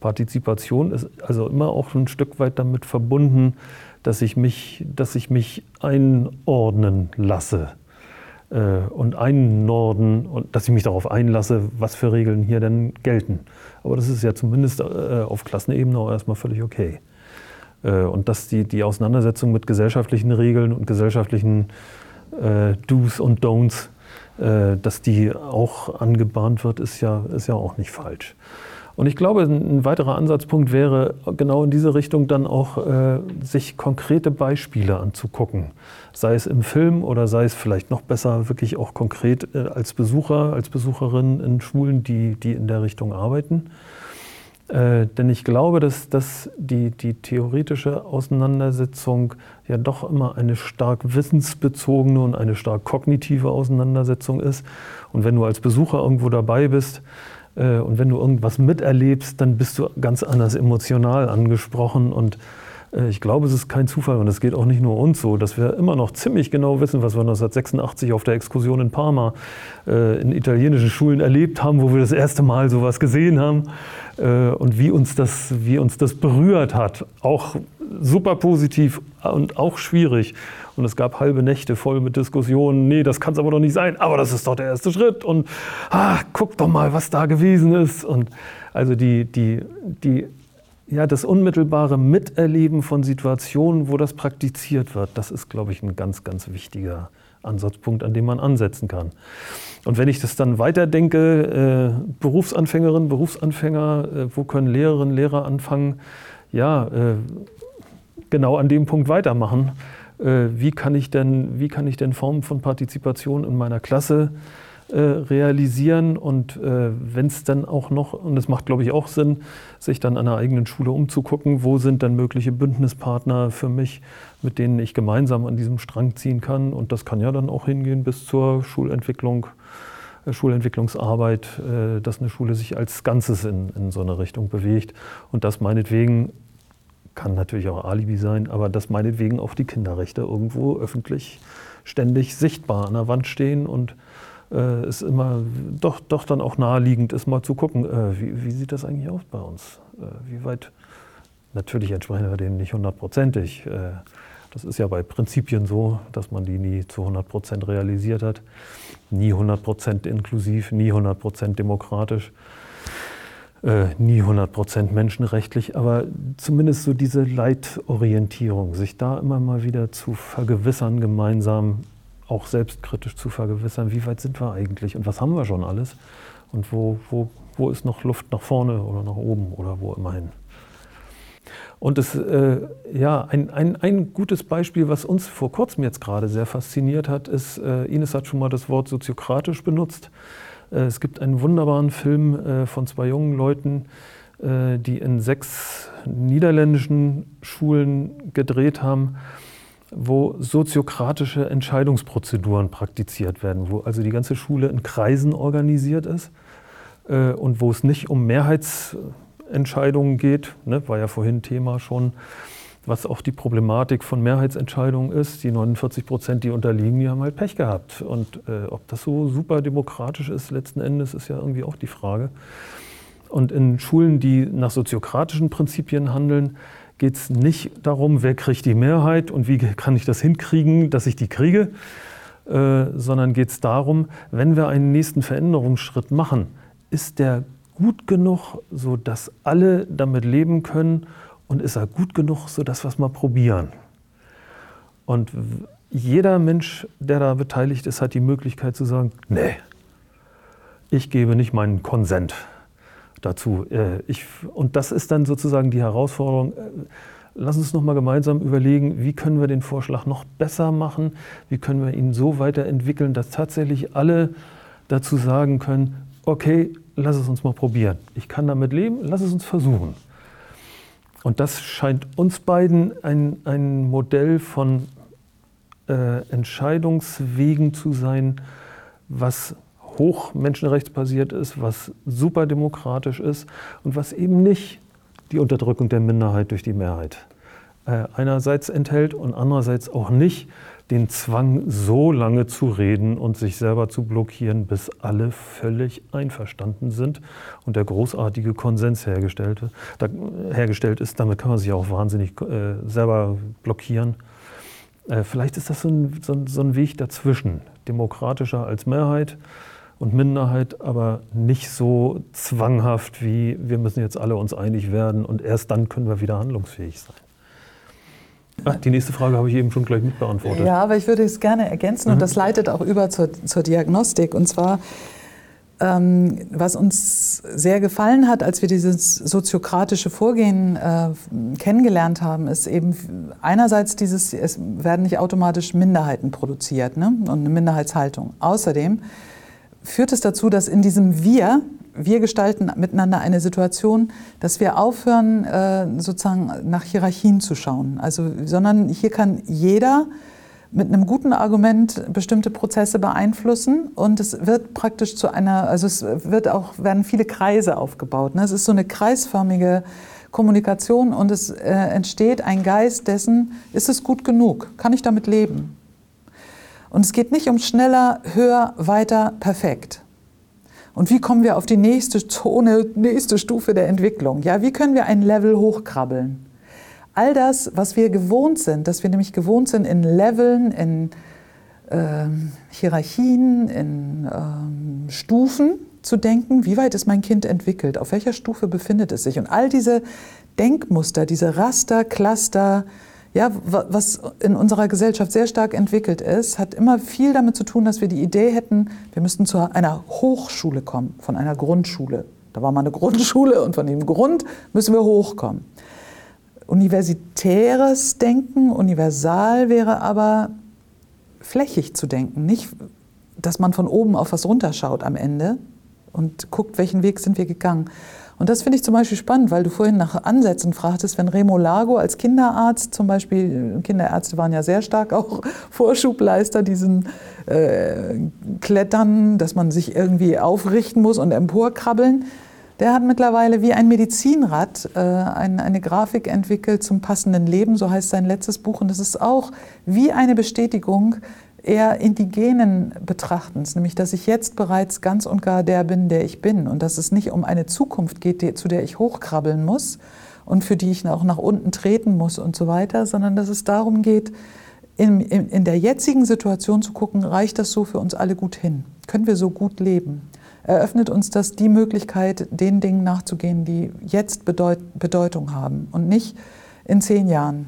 Speaker 3: Partizipation ist also immer auch ein Stück weit damit verbunden, dass ich mich, dass ich mich einordnen lasse äh, und einnorden und dass ich mich darauf einlasse, was für Regeln hier denn gelten. Aber das ist ja zumindest äh, auf Klassenebene auch erstmal völlig okay. Äh, und dass die, die Auseinandersetzung mit gesellschaftlichen Regeln und gesellschaftlichen äh, Do's und Don'ts, äh, dass die auch angebahnt wird, ist ja, ist ja auch nicht falsch. Und ich glaube, ein weiterer Ansatzpunkt wäre genau in diese Richtung dann auch, äh, sich konkrete Beispiele anzugucken. Sei es im Film oder sei es vielleicht noch besser wirklich auch konkret äh, als Besucher, als Besucherin in Schulen, die, die in der Richtung arbeiten. Äh, denn ich glaube, dass, dass die, die theoretische Auseinandersetzung ja doch immer eine stark wissensbezogene und eine stark kognitive Auseinandersetzung ist. Und wenn du als Besucher irgendwo dabei bist, äh, und wenn du irgendwas miterlebst, dann bist du ganz anders emotional angesprochen. Und ich glaube, es ist kein Zufall und es geht auch nicht nur uns so, dass wir immer noch ziemlich genau wissen, was wir 1986 auf der Exkursion in Parma äh, in italienischen Schulen erlebt haben, wo wir das erste Mal sowas gesehen haben und wie uns das, wie uns das berührt hat. Auch super positiv und auch schwierig. Und es gab halbe Nächte voll mit Diskussionen. Nee, das kann es aber doch nicht sein. Aber das ist doch der erste Schritt. Und ah, guck doch mal, was da gewesen ist. Und also die, die, die, ja, das unmittelbare Miterleben von Situationen, wo das praktiziert wird, das ist, glaube ich, ein ganz, ganz wichtiger Ansatzpunkt, an dem man ansetzen kann. Und wenn ich das dann weiterdenke, äh, Berufsanfängerinnen, Berufsanfänger, äh, wo können Lehrerinnen, Lehrer anfangen? Ja, äh, genau an dem Punkt weitermachen. Äh, wie, kann ich denn, wie kann ich denn Formen von Partizipation in meiner Klasse äh, realisieren und äh, wenn es dann auch noch, und es macht glaube ich auch Sinn, sich dann an der eigenen Schule umzugucken, wo sind dann mögliche Bündnispartner für mich, mit denen ich gemeinsam an diesem Strang ziehen kann. Und das kann ja dann auch hingehen bis zur Schulentwicklung, Schulentwicklungsarbeit, dass eine Schule sich als Ganzes in, in so eine Richtung bewegt. Und das meinetwegen kann natürlich auch Alibi sein, aber dass meinetwegen auch die Kinderrechte irgendwo öffentlich ständig sichtbar an der Wand stehen und äh, es immer doch, doch dann auch naheliegend ist, mal zu gucken, äh, wie, wie, sieht das eigentlich aus bei uns? Äh, wie weit, natürlich entsprechen wir denen nicht hundertprozentig. Äh, das ist ja bei Prinzipien so, dass man die nie zu 100 Prozent realisiert hat. Nie 100 Prozent inklusiv, nie 100 Prozent demokratisch äh, nie 100% menschenrechtlich, aber zumindest so diese Leitorientierung, sich da immer mal wieder zu vergewissern, gemeinsam auch selbstkritisch zu vergewissern, wie weit sind wir eigentlich und was haben wir schon alles und wo, wo, wo ist noch Luft nach vorne oder nach oben oder wo immerhin. Und es, äh, ja, ein, ein, ein gutes Beispiel, was uns vor kurzem jetzt gerade sehr fasziniert hat, ist, äh, Ines hat schon mal das Wort soziokratisch benutzt. Äh, es gibt einen wunderbaren Film äh, von zwei jungen Leuten, äh, die in sechs niederländischen Schulen gedreht haben. Wo soziokratische Entscheidungsprozeduren praktiziert werden, wo also die ganze Schule in Kreisen organisiert ist äh, und wo es nicht um Mehrheitsentscheidungen geht, ne, war ja vorhin Thema schon, was auch die Problematik von Mehrheitsentscheidungen ist. Die 49 Prozent, die unterliegen, die haben halt Pech gehabt. Und äh, ob das so super demokratisch ist, letzten Endes, ist ja irgendwie auch die Frage. Und in Schulen, die nach soziokratischen Prinzipien handeln, geht es nicht darum, wer kriegt die Mehrheit und wie kann ich das hinkriegen, dass ich die kriege, äh, sondern geht es darum, wenn wir einen nächsten Veränderungsschritt machen, ist der gut genug, sodass alle damit leben können und ist er gut genug, sodass wir es mal probieren. Und jeder Mensch, der da beteiligt ist, hat die Möglichkeit zu sagen, nee, ich gebe nicht meinen Konsent dazu. Äh, ich, und das ist dann sozusagen die Herausforderung. Äh, lass uns noch mal gemeinsam überlegen, wie können wir den Vorschlag noch besser machen? Wie können wir ihn so weiterentwickeln, dass tatsächlich alle dazu sagen können, okay, lass es uns mal probieren. Ich kann damit leben, lass es uns versuchen. Und das scheint uns beiden ein, ein Modell von äh, Entscheidungswegen zu sein, was hoch menschenrechtsbasiert ist, was super demokratisch ist und was eben nicht die Unterdrückung der Minderheit durch die Mehrheit äh, einerseits enthält und andererseits auch nicht den Zwang, so lange zu reden und sich selber zu blockieren, bis alle völlig einverstanden sind und der großartige Konsens hergestellt, da, hergestellt ist. Damit kann man sich auch wahnsinnig äh, selber blockieren. Äh, vielleicht ist das so ein, so, so ein Weg dazwischen, demokratischer als Mehrheit und Minderheit, aber nicht so zwanghaft wie wir müssen jetzt alle uns einig werden und erst dann können wir wieder handlungsfähig sein. Ach, die nächste Frage habe ich eben schon gleich mitbeantwortet.
Speaker 2: Ja, aber ich würde es gerne ergänzen mhm. und das leitet auch über zur, zur Diagnostik. Und zwar, ähm, was uns sehr gefallen hat, als wir dieses soziokratische Vorgehen äh, kennengelernt haben, ist eben einerseits dieses, es werden nicht automatisch Minderheiten produziert ne? und eine Minderheitshaltung. Außerdem führt es dazu, dass in diesem Wir, wir gestalten miteinander eine Situation, dass wir aufhören, äh, sozusagen nach Hierarchien zu schauen. Also, sondern hier kann jeder mit einem guten Argument bestimmte Prozesse beeinflussen und es wird praktisch zu einer, also es wird auch, werden viele Kreise aufgebaut. Ne? Es ist so eine kreisförmige Kommunikation und es äh, entsteht ein Geist dessen, ist es gut genug? Kann ich damit leben? Und es geht nicht um schneller, höher, weiter, perfekt. Und wie kommen wir auf die nächste Zone, nächste Stufe der Entwicklung? Ja, wie können wir ein Level hochkrabbeln? All das, was wir gewohnt sind, dass wir nämlich gewohnt sind in Leveln, in äh, Hierarchien, in äh, Stufen zu denken, wie weit ist mein Kind entwickelt, auf welcher Stufe befindet es sich. Und all diese Denkmuster, diese Raster, Cluster, ja, was in unserer Gesellschaft sehr stark entwickelt ist, hat immer viel damit zu tun, dass wir die Idee hätten, wir müssten zu einer Hochschule kommen, von einer Grundschule. Da war mal eine Grundschule und von dem Grund müssen wir hochkommen. Universitäres Denken, universal wäre aber flächig zu denken, nicht, dass man von oben auf was runterschaut am Ende und guckt, welchen Weg sind wir gegangen, und das finde ich zum Beispiel spannend, weil du vorhin nach Ansätzen fragtest, wenn Remo Lago als Kinderarzt zum Beispiel, Kinderärzte waren ja sehr stark auch Vorschubleister, diesen äh, Klettern, dass man sich irgendwie aufrichten muss und emporkrabbeln. Der hat mittlerweile wie ein Medizinrad äh, ein, eine Grafik entwickelt zum passenden Leben, so heißt sein letztes Buch. Und das ist auch wie eine Bestätigung eher indigenen Betrachtens, nämlich dass ich jetzt bereits ganz und gar der bin, der ich bin und dass es nicht um eine Zukunft geht, zu der ich hochkrabbeln muss und für die ich auch nach unten treten muss und so weiter, sondern dass es darum geht, in, in, in der jetzigen Situation zu gucken, reicht das so für uns alle gut hin? Können wir so gut leben? Eröffnet uns das die Möglichkeit, den Dingen nachzugehen, die jetzt Bedeut Bedeutung haben und nicht in zehn Jahren?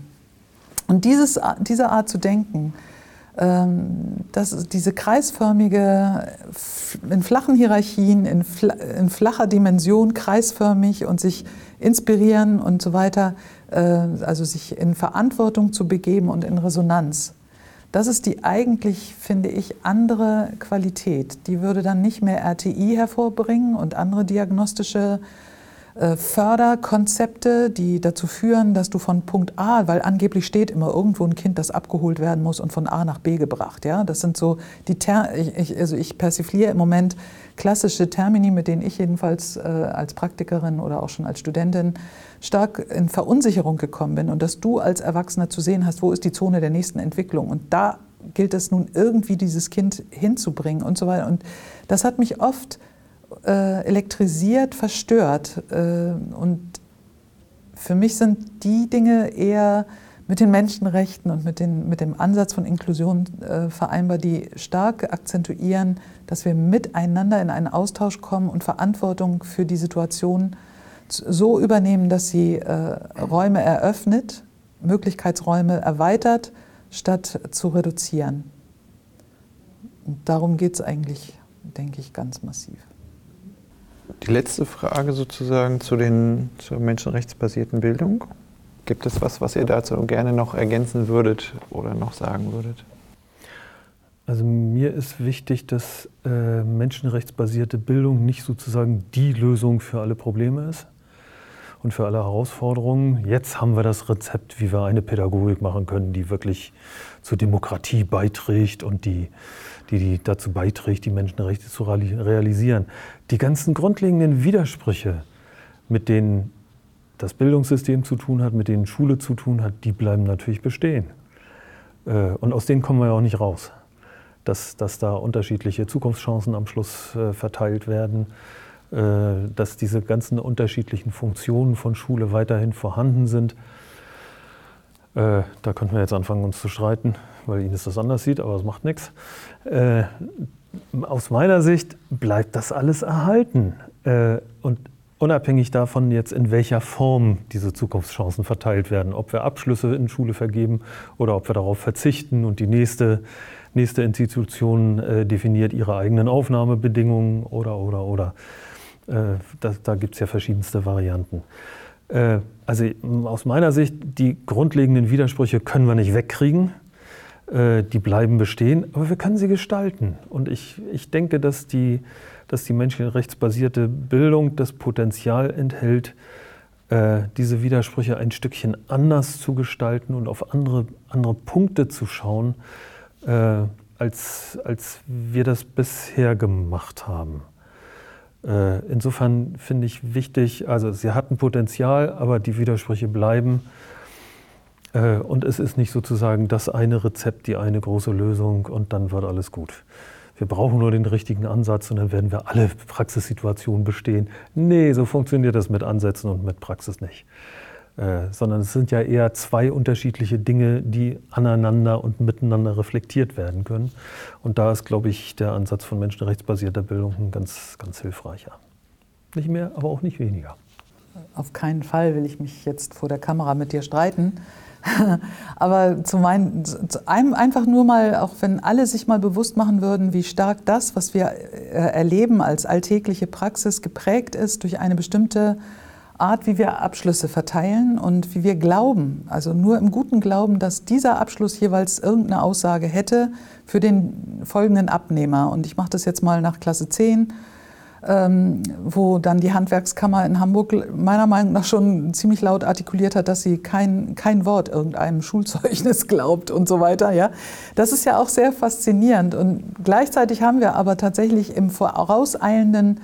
Speaker 2: Und dieses, diese Art zu denken, dass diese kreisförmige, in flachen Hierarchien, in, flacher Dimension, kreisförmig und sich inspirieren und so weiter, äh, also sich in Verantwortung zu begeben und in Resonanz. Das ist die eigentlich, finde ich, andere Qualität. Die würde dann nicht mehr RTI hervorbringen und andere diagnostische äh, Förderkonzepte, die dazu führen, dass du von Punkt A, weil angeblich steht immer irgendwo ein Kind, das abgeholt werden muss und von A nach B gebracht. Ja? Das sind so die Ter ich, also ich persifliere im Moment klassische Termini, mit denen ich jedenfalls äh, als Praktikerin oder auch schon als Studentin stark in Verunsicherung gekommen bin und dass du als Erwachsener zu sehen hast, wo ist die Zone der nächsten Entwicklung und da gilt es nun irgendwie dieses Kind hinzubringen und so weiter und das hat mich oft äh, elektrisiert, verstört. Äh, und für mich sind die Dinge eher mit den Menschenrechten und mit, den, mit dem Ansatz von Inklusion äh, vereinbar, die stark akzentuieren, dass wir miteinander in einen Austausch kommen und Verantwortung für die Situation so übernehmen, dass sie äh, Räume eröffnet, Möglichkeitsräume erweitert, statt zu reduzieren. Und darum geht es eigentlich, denke ich, ganz massiv.
Speaker 1: Die letzte Frage sozusagen zu den, zur menschenrechtsbasierten Bildung. Gibt es was, was ihr dazu gerne noch ergänzen würdet oder noch sagen würdet?
Speaker 3: Also mir ist wichtig, dass äh, menschenrechtsbasierte Bildung nicht sozusagen die Lösung für alle Probleme ist und für alle Herausforderungen. Jetzt haben wir das Rezept, wie wir eine Pädagogik machen können, die wirklich zur Demokratie beiträgt und die, die, die dazu beiträgt, die Menschenrechte zu realisieren. Die ganzen grundlegenden Widersprüche, mit denen das Bildungssystem zu tun hat, mit denen Schule zu tun hat, die bleiben natürlich bestehen. Äh, und aus denen kommen wir ja auch nicht raus. Dass, dass da unterschiedliche Zukunftschancen am Schluss äh, verteilt werden, dass diese ganzen unterschiedlichen Funktionen von Schule weiterhin vorhanden sind. Äh, da könnten wir jetzt anfangen, uns zu streiten, weil Ines das anders sieht, aber es macht nichts. Äh, aus meiner Sicht bleibt das alles erhalten. Und unabhängig davon jetzt, in welcher Form diese Zukunftschancen verteilt werden, ob wir Abschlüsse in Schule vergeben oder ob wir darauf verzichten und die nächste, nächste Institution definiert ihre eigenen Aufnahmebedingungen oder, oder, oder. Äh, da, da gibt es ja verschiedenste Varianten. Äh, also aus meiner Sicht, die grundlegenden Widersprüche können wir nicht wegkriegen. Äh, die bleiben bestehen, aber wir können sie gestalten. Und ich, ich denke, dass die, dass die menschenrechtsbasierte Bildung das Potenzial enthält, diese Widersprüche ein Stückchen anders zu gestalten und auf andere, andere Punkte zu schauen, als, als wir das bisher gemacht haben. Äh, insofern finde ich wichtig, also sie hatten Potenzial, aber die Widersprüche bleiben. Äh, und es ist nicht sozusagen das eine Rezept, die eine große Lösung und dann wird alles gut. Wir brauchen nur den richtigen Ansatz und dann werden wir alle Praxissituationen bestehen. Nee, so funktioniert das mit Ansätzen und mit Praxis nicht. Äh, sondern es sind ja eher zwei unterschiedliche Dinge, die aneinander und miteinander reflektiert werden können. Und da ist, glaube ich, der Ansatz von menschenrechtsbasierter Bildung ein ganz, ganz hilfreicher. Nicht mehr, aber auch nicht weniger.
Speaker 2: Auf keinen Fall will ich mich jetzt vor der Kamera mit dir streiten. Aber zu meinen, zu einem einfach nur mal, auch wenn alle sich mal bewusst machen würden, wie stark das, was wir äh, erleben als alltägliche Praxis, geprägt ist durch eine bestimmte Art, wie wir Abschlüsse verteilen und wie wir glauben, also nur im guten Glauben, dass dieser Abschluss jeweils irgendeine Aussage hätte für den folgenden Abnehmer. Und ich mache das jetzt mal nach Klasse 10, ähm, wo dann die Handwerkskammer in Hamburg meiner Meinung nach schon ziemlich laut artikuliert hat, dass sie kein, kein Wort irgendeinem Schulzeugnis glaubt und so weiter. Ja? Das ist ja auch sehr faszinierend. Und gleichzeitig haben wir aber tatsächlich im vorauseilenden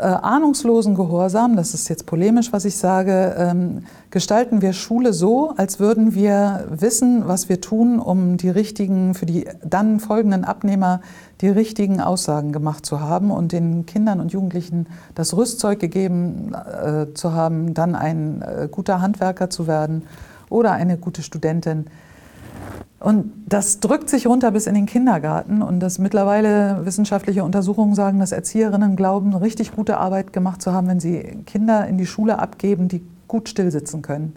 Speaker 2: äh, ahnungslosen Gehorsam, das ist jetzt polemisch, was ich sage, ähm, gestalten wir Schule so, als würden wir wissen, was wir tun, um die richtigen, für die dann folgenden Abnehmer die richtigen Aussagen gemacht zu haben und den Kindern und Jugendlichen das Rüstzeug gegeben äh, zu haben, dann ein äh, guter Handwerker zu werden oder eine gute Studentin. Und das drückt sich runter bis in den Kindergarten. Und dass mittlerweile wissenschaftliche Untersuchungen sagen, dass Erzieherinnen glauben, richtig gute Arbeit gemacht zu haben, wenn sie Kinder in die Schule abgeben, die gut stillsitzen können.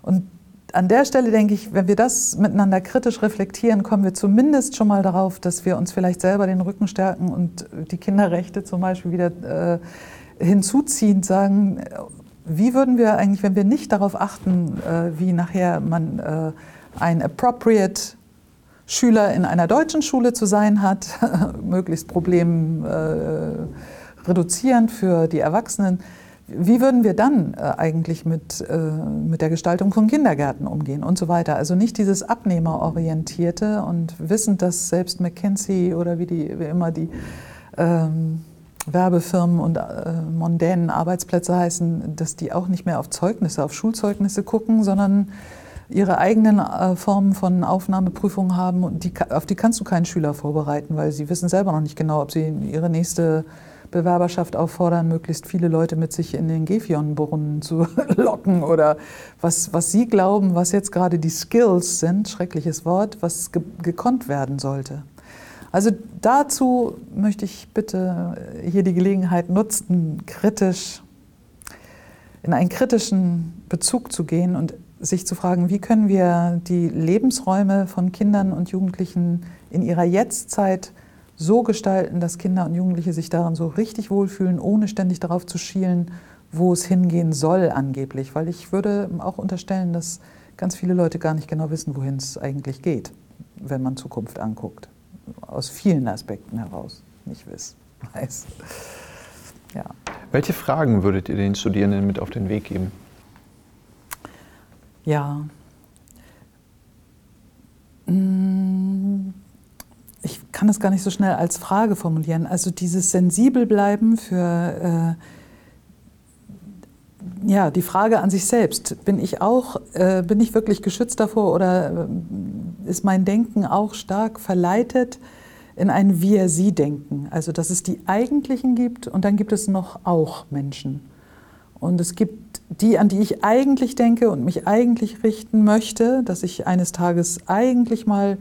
Speaker 2: Und an der Stelle denke ich, wenn wir das miteinander kritisch reflektieren, kommen wir zumindest schon mal darauf, dass wir uns vielleicht selber den Rücken stärken und die Kinderrechte zum Beispiel wieder äh, hinzuziehend sagen, wie würden wir eigentlich, wenn wir nicht darauf achten, äh, wie nachher man äh, ein appropriate Schüler in einer deutschen Schule zu sein hat, möglichst Problem äh, für die Erwachsenen. wie würden wir dann äh, eigentlich mit, äh, mit der Gestaltung von Kindergärten umgehen und so weiter? Also nicht dieses Abnehmerorientierte und wissend, dass selbst McKinsey oder wie, die, wie immer die ähm, Werbefirmen und äh, mondänen Arbeitsplätze heißen, dass die auch nicht mehr auf Zeugnisse, auf Schulzeugnisse gucken, sondern ihre eigenen äh, Formen von Aufnahmeprüfungen haben und die, auf die kannst du keinen Schüler vorbereiten, weil sie wissen selber noch nicht genau, ob sie ihre nächste Bewerberschaft auffordern, möglichst viele Leute mit sich in den Gefionbrunnen zu locken oder was, was Sie glauben, was jetzt gerade die Skills sind, schreckliches Wort, was ge gekonnt werden sollte. Also dazu möchte ich bitte hier die Gelegenheit nutzen, kritisch in einen kritischen Bezug zu gehen und sich zu fragen, wie können wir die Lebensräume von Kindern und Jugendlichen in ihrer Jetztzeit so gestalten, dass Kinder und Jugendliche sich daran so richtig wohlfühlen, ohne ständig darauf zu schielen, wo es hingehen soll angeblich. Weil ich würde auch unterstellen, dass ganz viele Leute gar nicht genau wissen, wohin es eigentlich geht, wenn man Zukunft anguckt. Aus vielen Aspekten heraus nicht wiss, weiß.
Speaker 1: Ja. Welche Fragen würdet ihr den Studierenden mit auf den Weg geben?
Speaker 2: Ja. Mmh ich kann es gar nicht so schnell als Frage formulieren. Also dieses sensibel bleiben für äh, ja, die Frage an sich selbst. Bin ich auch, äh, bin ich wirklich geschützt davor oder äh, ist mein Denken auch stark verleitet in ein Wir-Sie-Denken? Also, dass es die Eigentlichen gibt und dann gibt es noch auch Menschen. Und es gibt die, an die ich eigentlich denke und mich eigentlich richten möchte, dass ich eines Tages eigentlich mal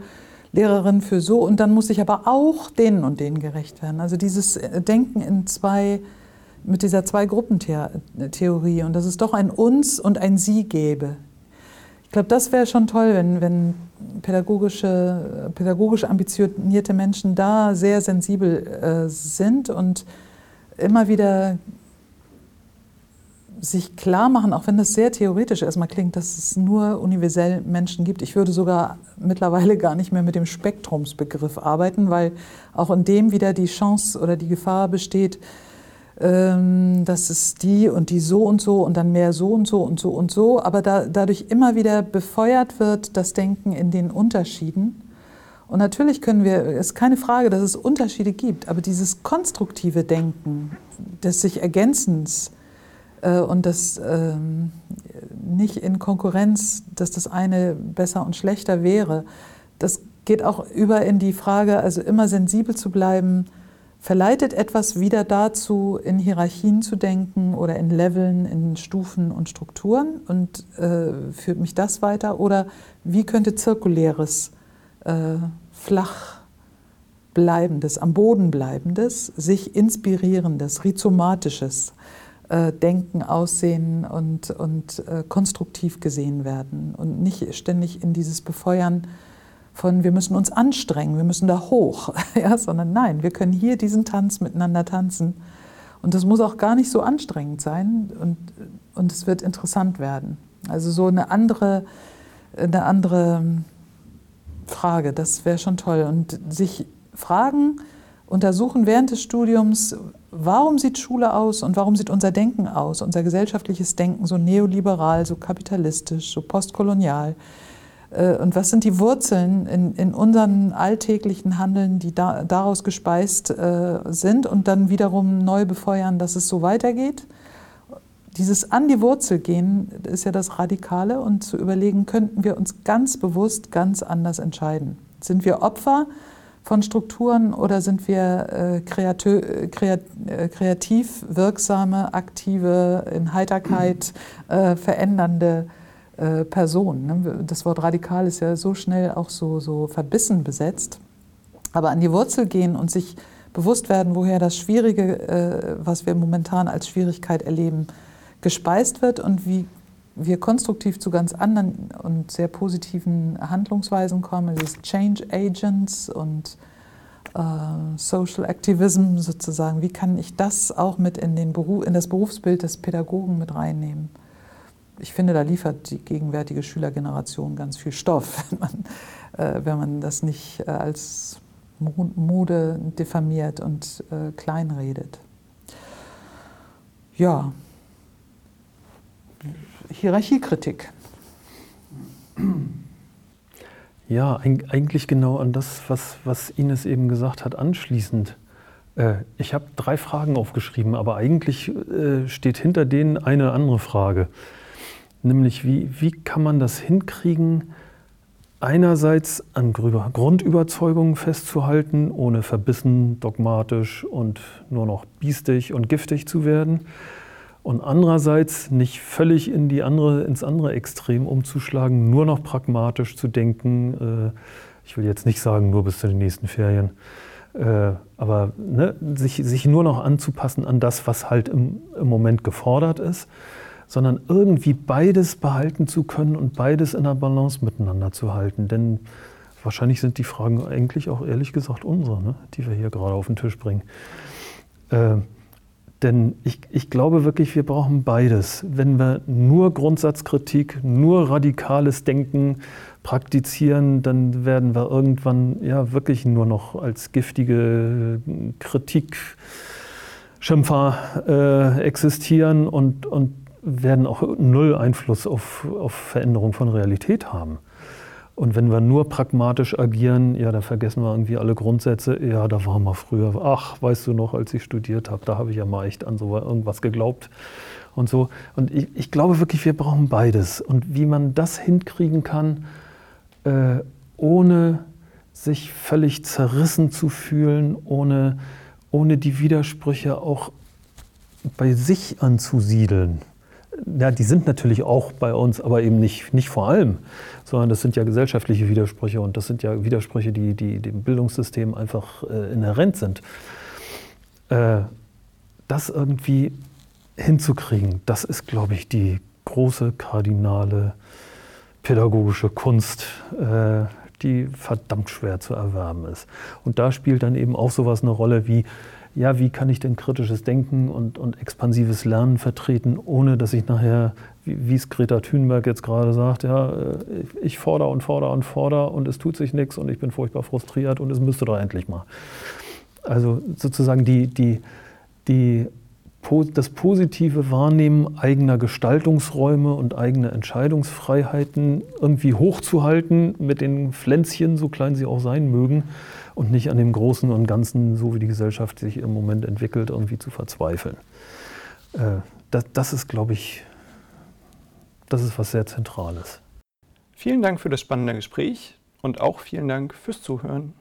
Speaker 2: Lehrerin für so und dann muss ich aber auch denen und denen gerecht werden. Also dieses äh, Denken in zwei, mit dieser Zwei-Gruppen-Theorie und dass es doch ein Uns und ein Sie gäbe. Ich glaube, das wäre schon toll, wenn, wenn pädagogische, pädagogisch ambitionierte Menschen da sehr sensibel äh, sind und immer wieder sich klar machen, auch wenn das sehr theoretisch erstmal klingt, dass es nur universell Menschen gibt. Ich würde sogar mittlerweile gar nicht mehr mit dem Spektrumsbegriff arbeiten, weil auch in dem wieder die Chance oder die Gefahr besteht, ähm, dass es die und die so und so und dann mehr so und so und so und so, aber da, dadurch immer wieder befeuert wird das Denken in den Unterschieden. Und natürlich können wir, es ist keine Frage, dass es Unterschiede gibt, aber dieses konstruktive Denken des sich Ergänzens, und das ähm, nicht in Konkurrenz, dass das eine besser und schlechter wäre. Das geht auch über in die Frage, also immer sensibel zu bleiben, verleitet etwas wieder dazu, in Hierarchien zu denken oder in Leveln, in Stufen und Strukturen und äh, führt mich das weiter? Oder wie könnte zirkuläres, äh, flach bleibendes, am Boden bleibendes, sich inspirierendes, rhizomatisches äh, denken, aussehen und, und äh, konstruktiv gesehen werden und nicht ständig in dieses Befeuern von wir müssen uns anstrengen, wir müssen da hoch, ja, sondern nein, wir können hier diesen Tanz miteinander tanzen und das muss auch gar nicht so anstrengend sein und, und es wird interessant werden. Also so eine andere, eine andere Frage, das wäre schon toll und sich fragen, untersuchen während des Studiums, warum sieht Schule aus und warum sieht unser Denken aus, unser gesellschaftliches Denken so neoliberal, so kapitalistisch, so postkolonial. Äh, und was sind die Wurzeln in, in unseren alltäglichen Handeln, die da, daraus gespeist äh, sind und dann wiederum neu befeuern, dass es so weitergeht? Dieses an die Wurzel gehen ist ja das Radikale und zu überlegen, könnten wir uns ganz bewusst ganz anders entscheiden? Sind wir Opfer von Strukturen oder sind wir äh, kreativ, äh, kreativ wirksame, aktive, in Heiterkeit äh, verändernde äh, Personen? Ne? Das Wort radikal ist ja so schnell auch so, so verbissen besetzt. Aber an die Wurzel gehen und sich bewusst werden, woher das Schwierige, was wir momentan als Schwierigkeit erleben, gespeist wird und wie wir konstruktiv zu ganz anderen und sehr positiven Handlungsweisen kommen, dieses Change Agents und äh, Social Activism sozusagen. Wie kann ich das auch mit in, den Beruf, in das Berufsbild des Pädagogen mit reinnehmen? Ich finde, da liefert die gegenwärtige Schülergeneration ganz viel Stoff, wenn man, äh, wenn man das nicht äh, als Mode diffamiert und äh, kleinredet. Ja, Hierarchiekritik.
Speaker 3: Ja, eigentlich genau an das, was, was Ines eben gesagt hat, anschließend. Äh, ich habe drei Fragen aufgeschrieben, aber eigentlich äh, steht hinter denen eine andere Frage. Nämlich, wie, wie kann man das hinkriegen, einerseits an Grundüberzeugungen festzuhalten, ohne verbissen, dogmatisch und nur noch biestig und giftig zu werden. Und andererseits nicht völlig in die andere, ins andere Extrem umzuschlagen, nur noch pragmatisch zu denken. Äh, ich will jetzt nicht sagen, nur bis zu den nächsten Ferien, äh, aber ne, sich, sich nur noch anzupassen an das, was halt im, im Moment gefordert ist sondern irgendwie beides behalten zu können und beides in der Balance miteinander zu halten. Denn wahrscheinlich sind die Fragen eigentlich auch ehrlich gesagt unsere, ne, die wir hier gerade auf den Tisch bringen. Äh, denn ich, ich glaube wirklich, wir brauchen beides. Wenn wir nur Grundsatzkritik, nur radikales Denken praktizieren, dann werden wir irgendwann ja wirklich nur noch als giftige Kritik Schimpfer äh, existieren und, und werden auch null Einfluss auf, auf Veränderung von Realität haben. Und wenn wir nur pragmatisch agieren, ja, da vergessen wir irgendwie alle Grundsätze. Ja, da waren wir früher. Ach, weißt du noch, als ich studiert habe, da habe ich ja mal echt an so irgendwas geglaubt und so. Und ich, ich glaube wirklich, wir brauchen beides. Und wie man das hinkriegen kann, äh, ohne sich völlig zerrissen zu fühlen, ohne, ohne die Widersprüche auch bei sich anzusiedeln ja, die sind natürlich auch bei uns, aber eben nicht, nicht vor allem, sondern das sind ja gesellschaftliche Widersprüche und das sind ja Widersprüche, die, die dem Bildungssystem einfach äh, inhärent sind. Äh, das irgendwie hinzukriegen, das ist, glaube ich, die große kardinale pädagogische Kunst, äh, die verdammt schwer zu erwerben ist. Und da spielt dann eben auch sowas eine Rolle wie, ja, wie kann ich denn kritisches Denken und, und expansives Lernen vertreten, ohne dass ich nachher, wie es Greta Thunberg jetzt gerade sagt, ja, äh, ich fordere und fordere und fordere und es tut sich nichts und ich bin furchtbar frustriert und es müsste doch endlich mal. Also sozusagen die, die, die, das positive Wahrnehmen eigener Gestaltungsräume und eigener Entscheidungsfreiheiten irgendwie hochzuhalten mit den Pflänzchen, so klein sie auch sein mögen, und nicht an dem Großen und Ganzen, so wie die Gesellschaft sich im Moment entwickelt, irgendwie zu verzweifeln. Äh, das, das ist, glaube ich, das ist was sehr Zentrales.
Speaker 1: Vielen Dank für das spannende Gespräch und auch vielen Dank fürs Zuhören.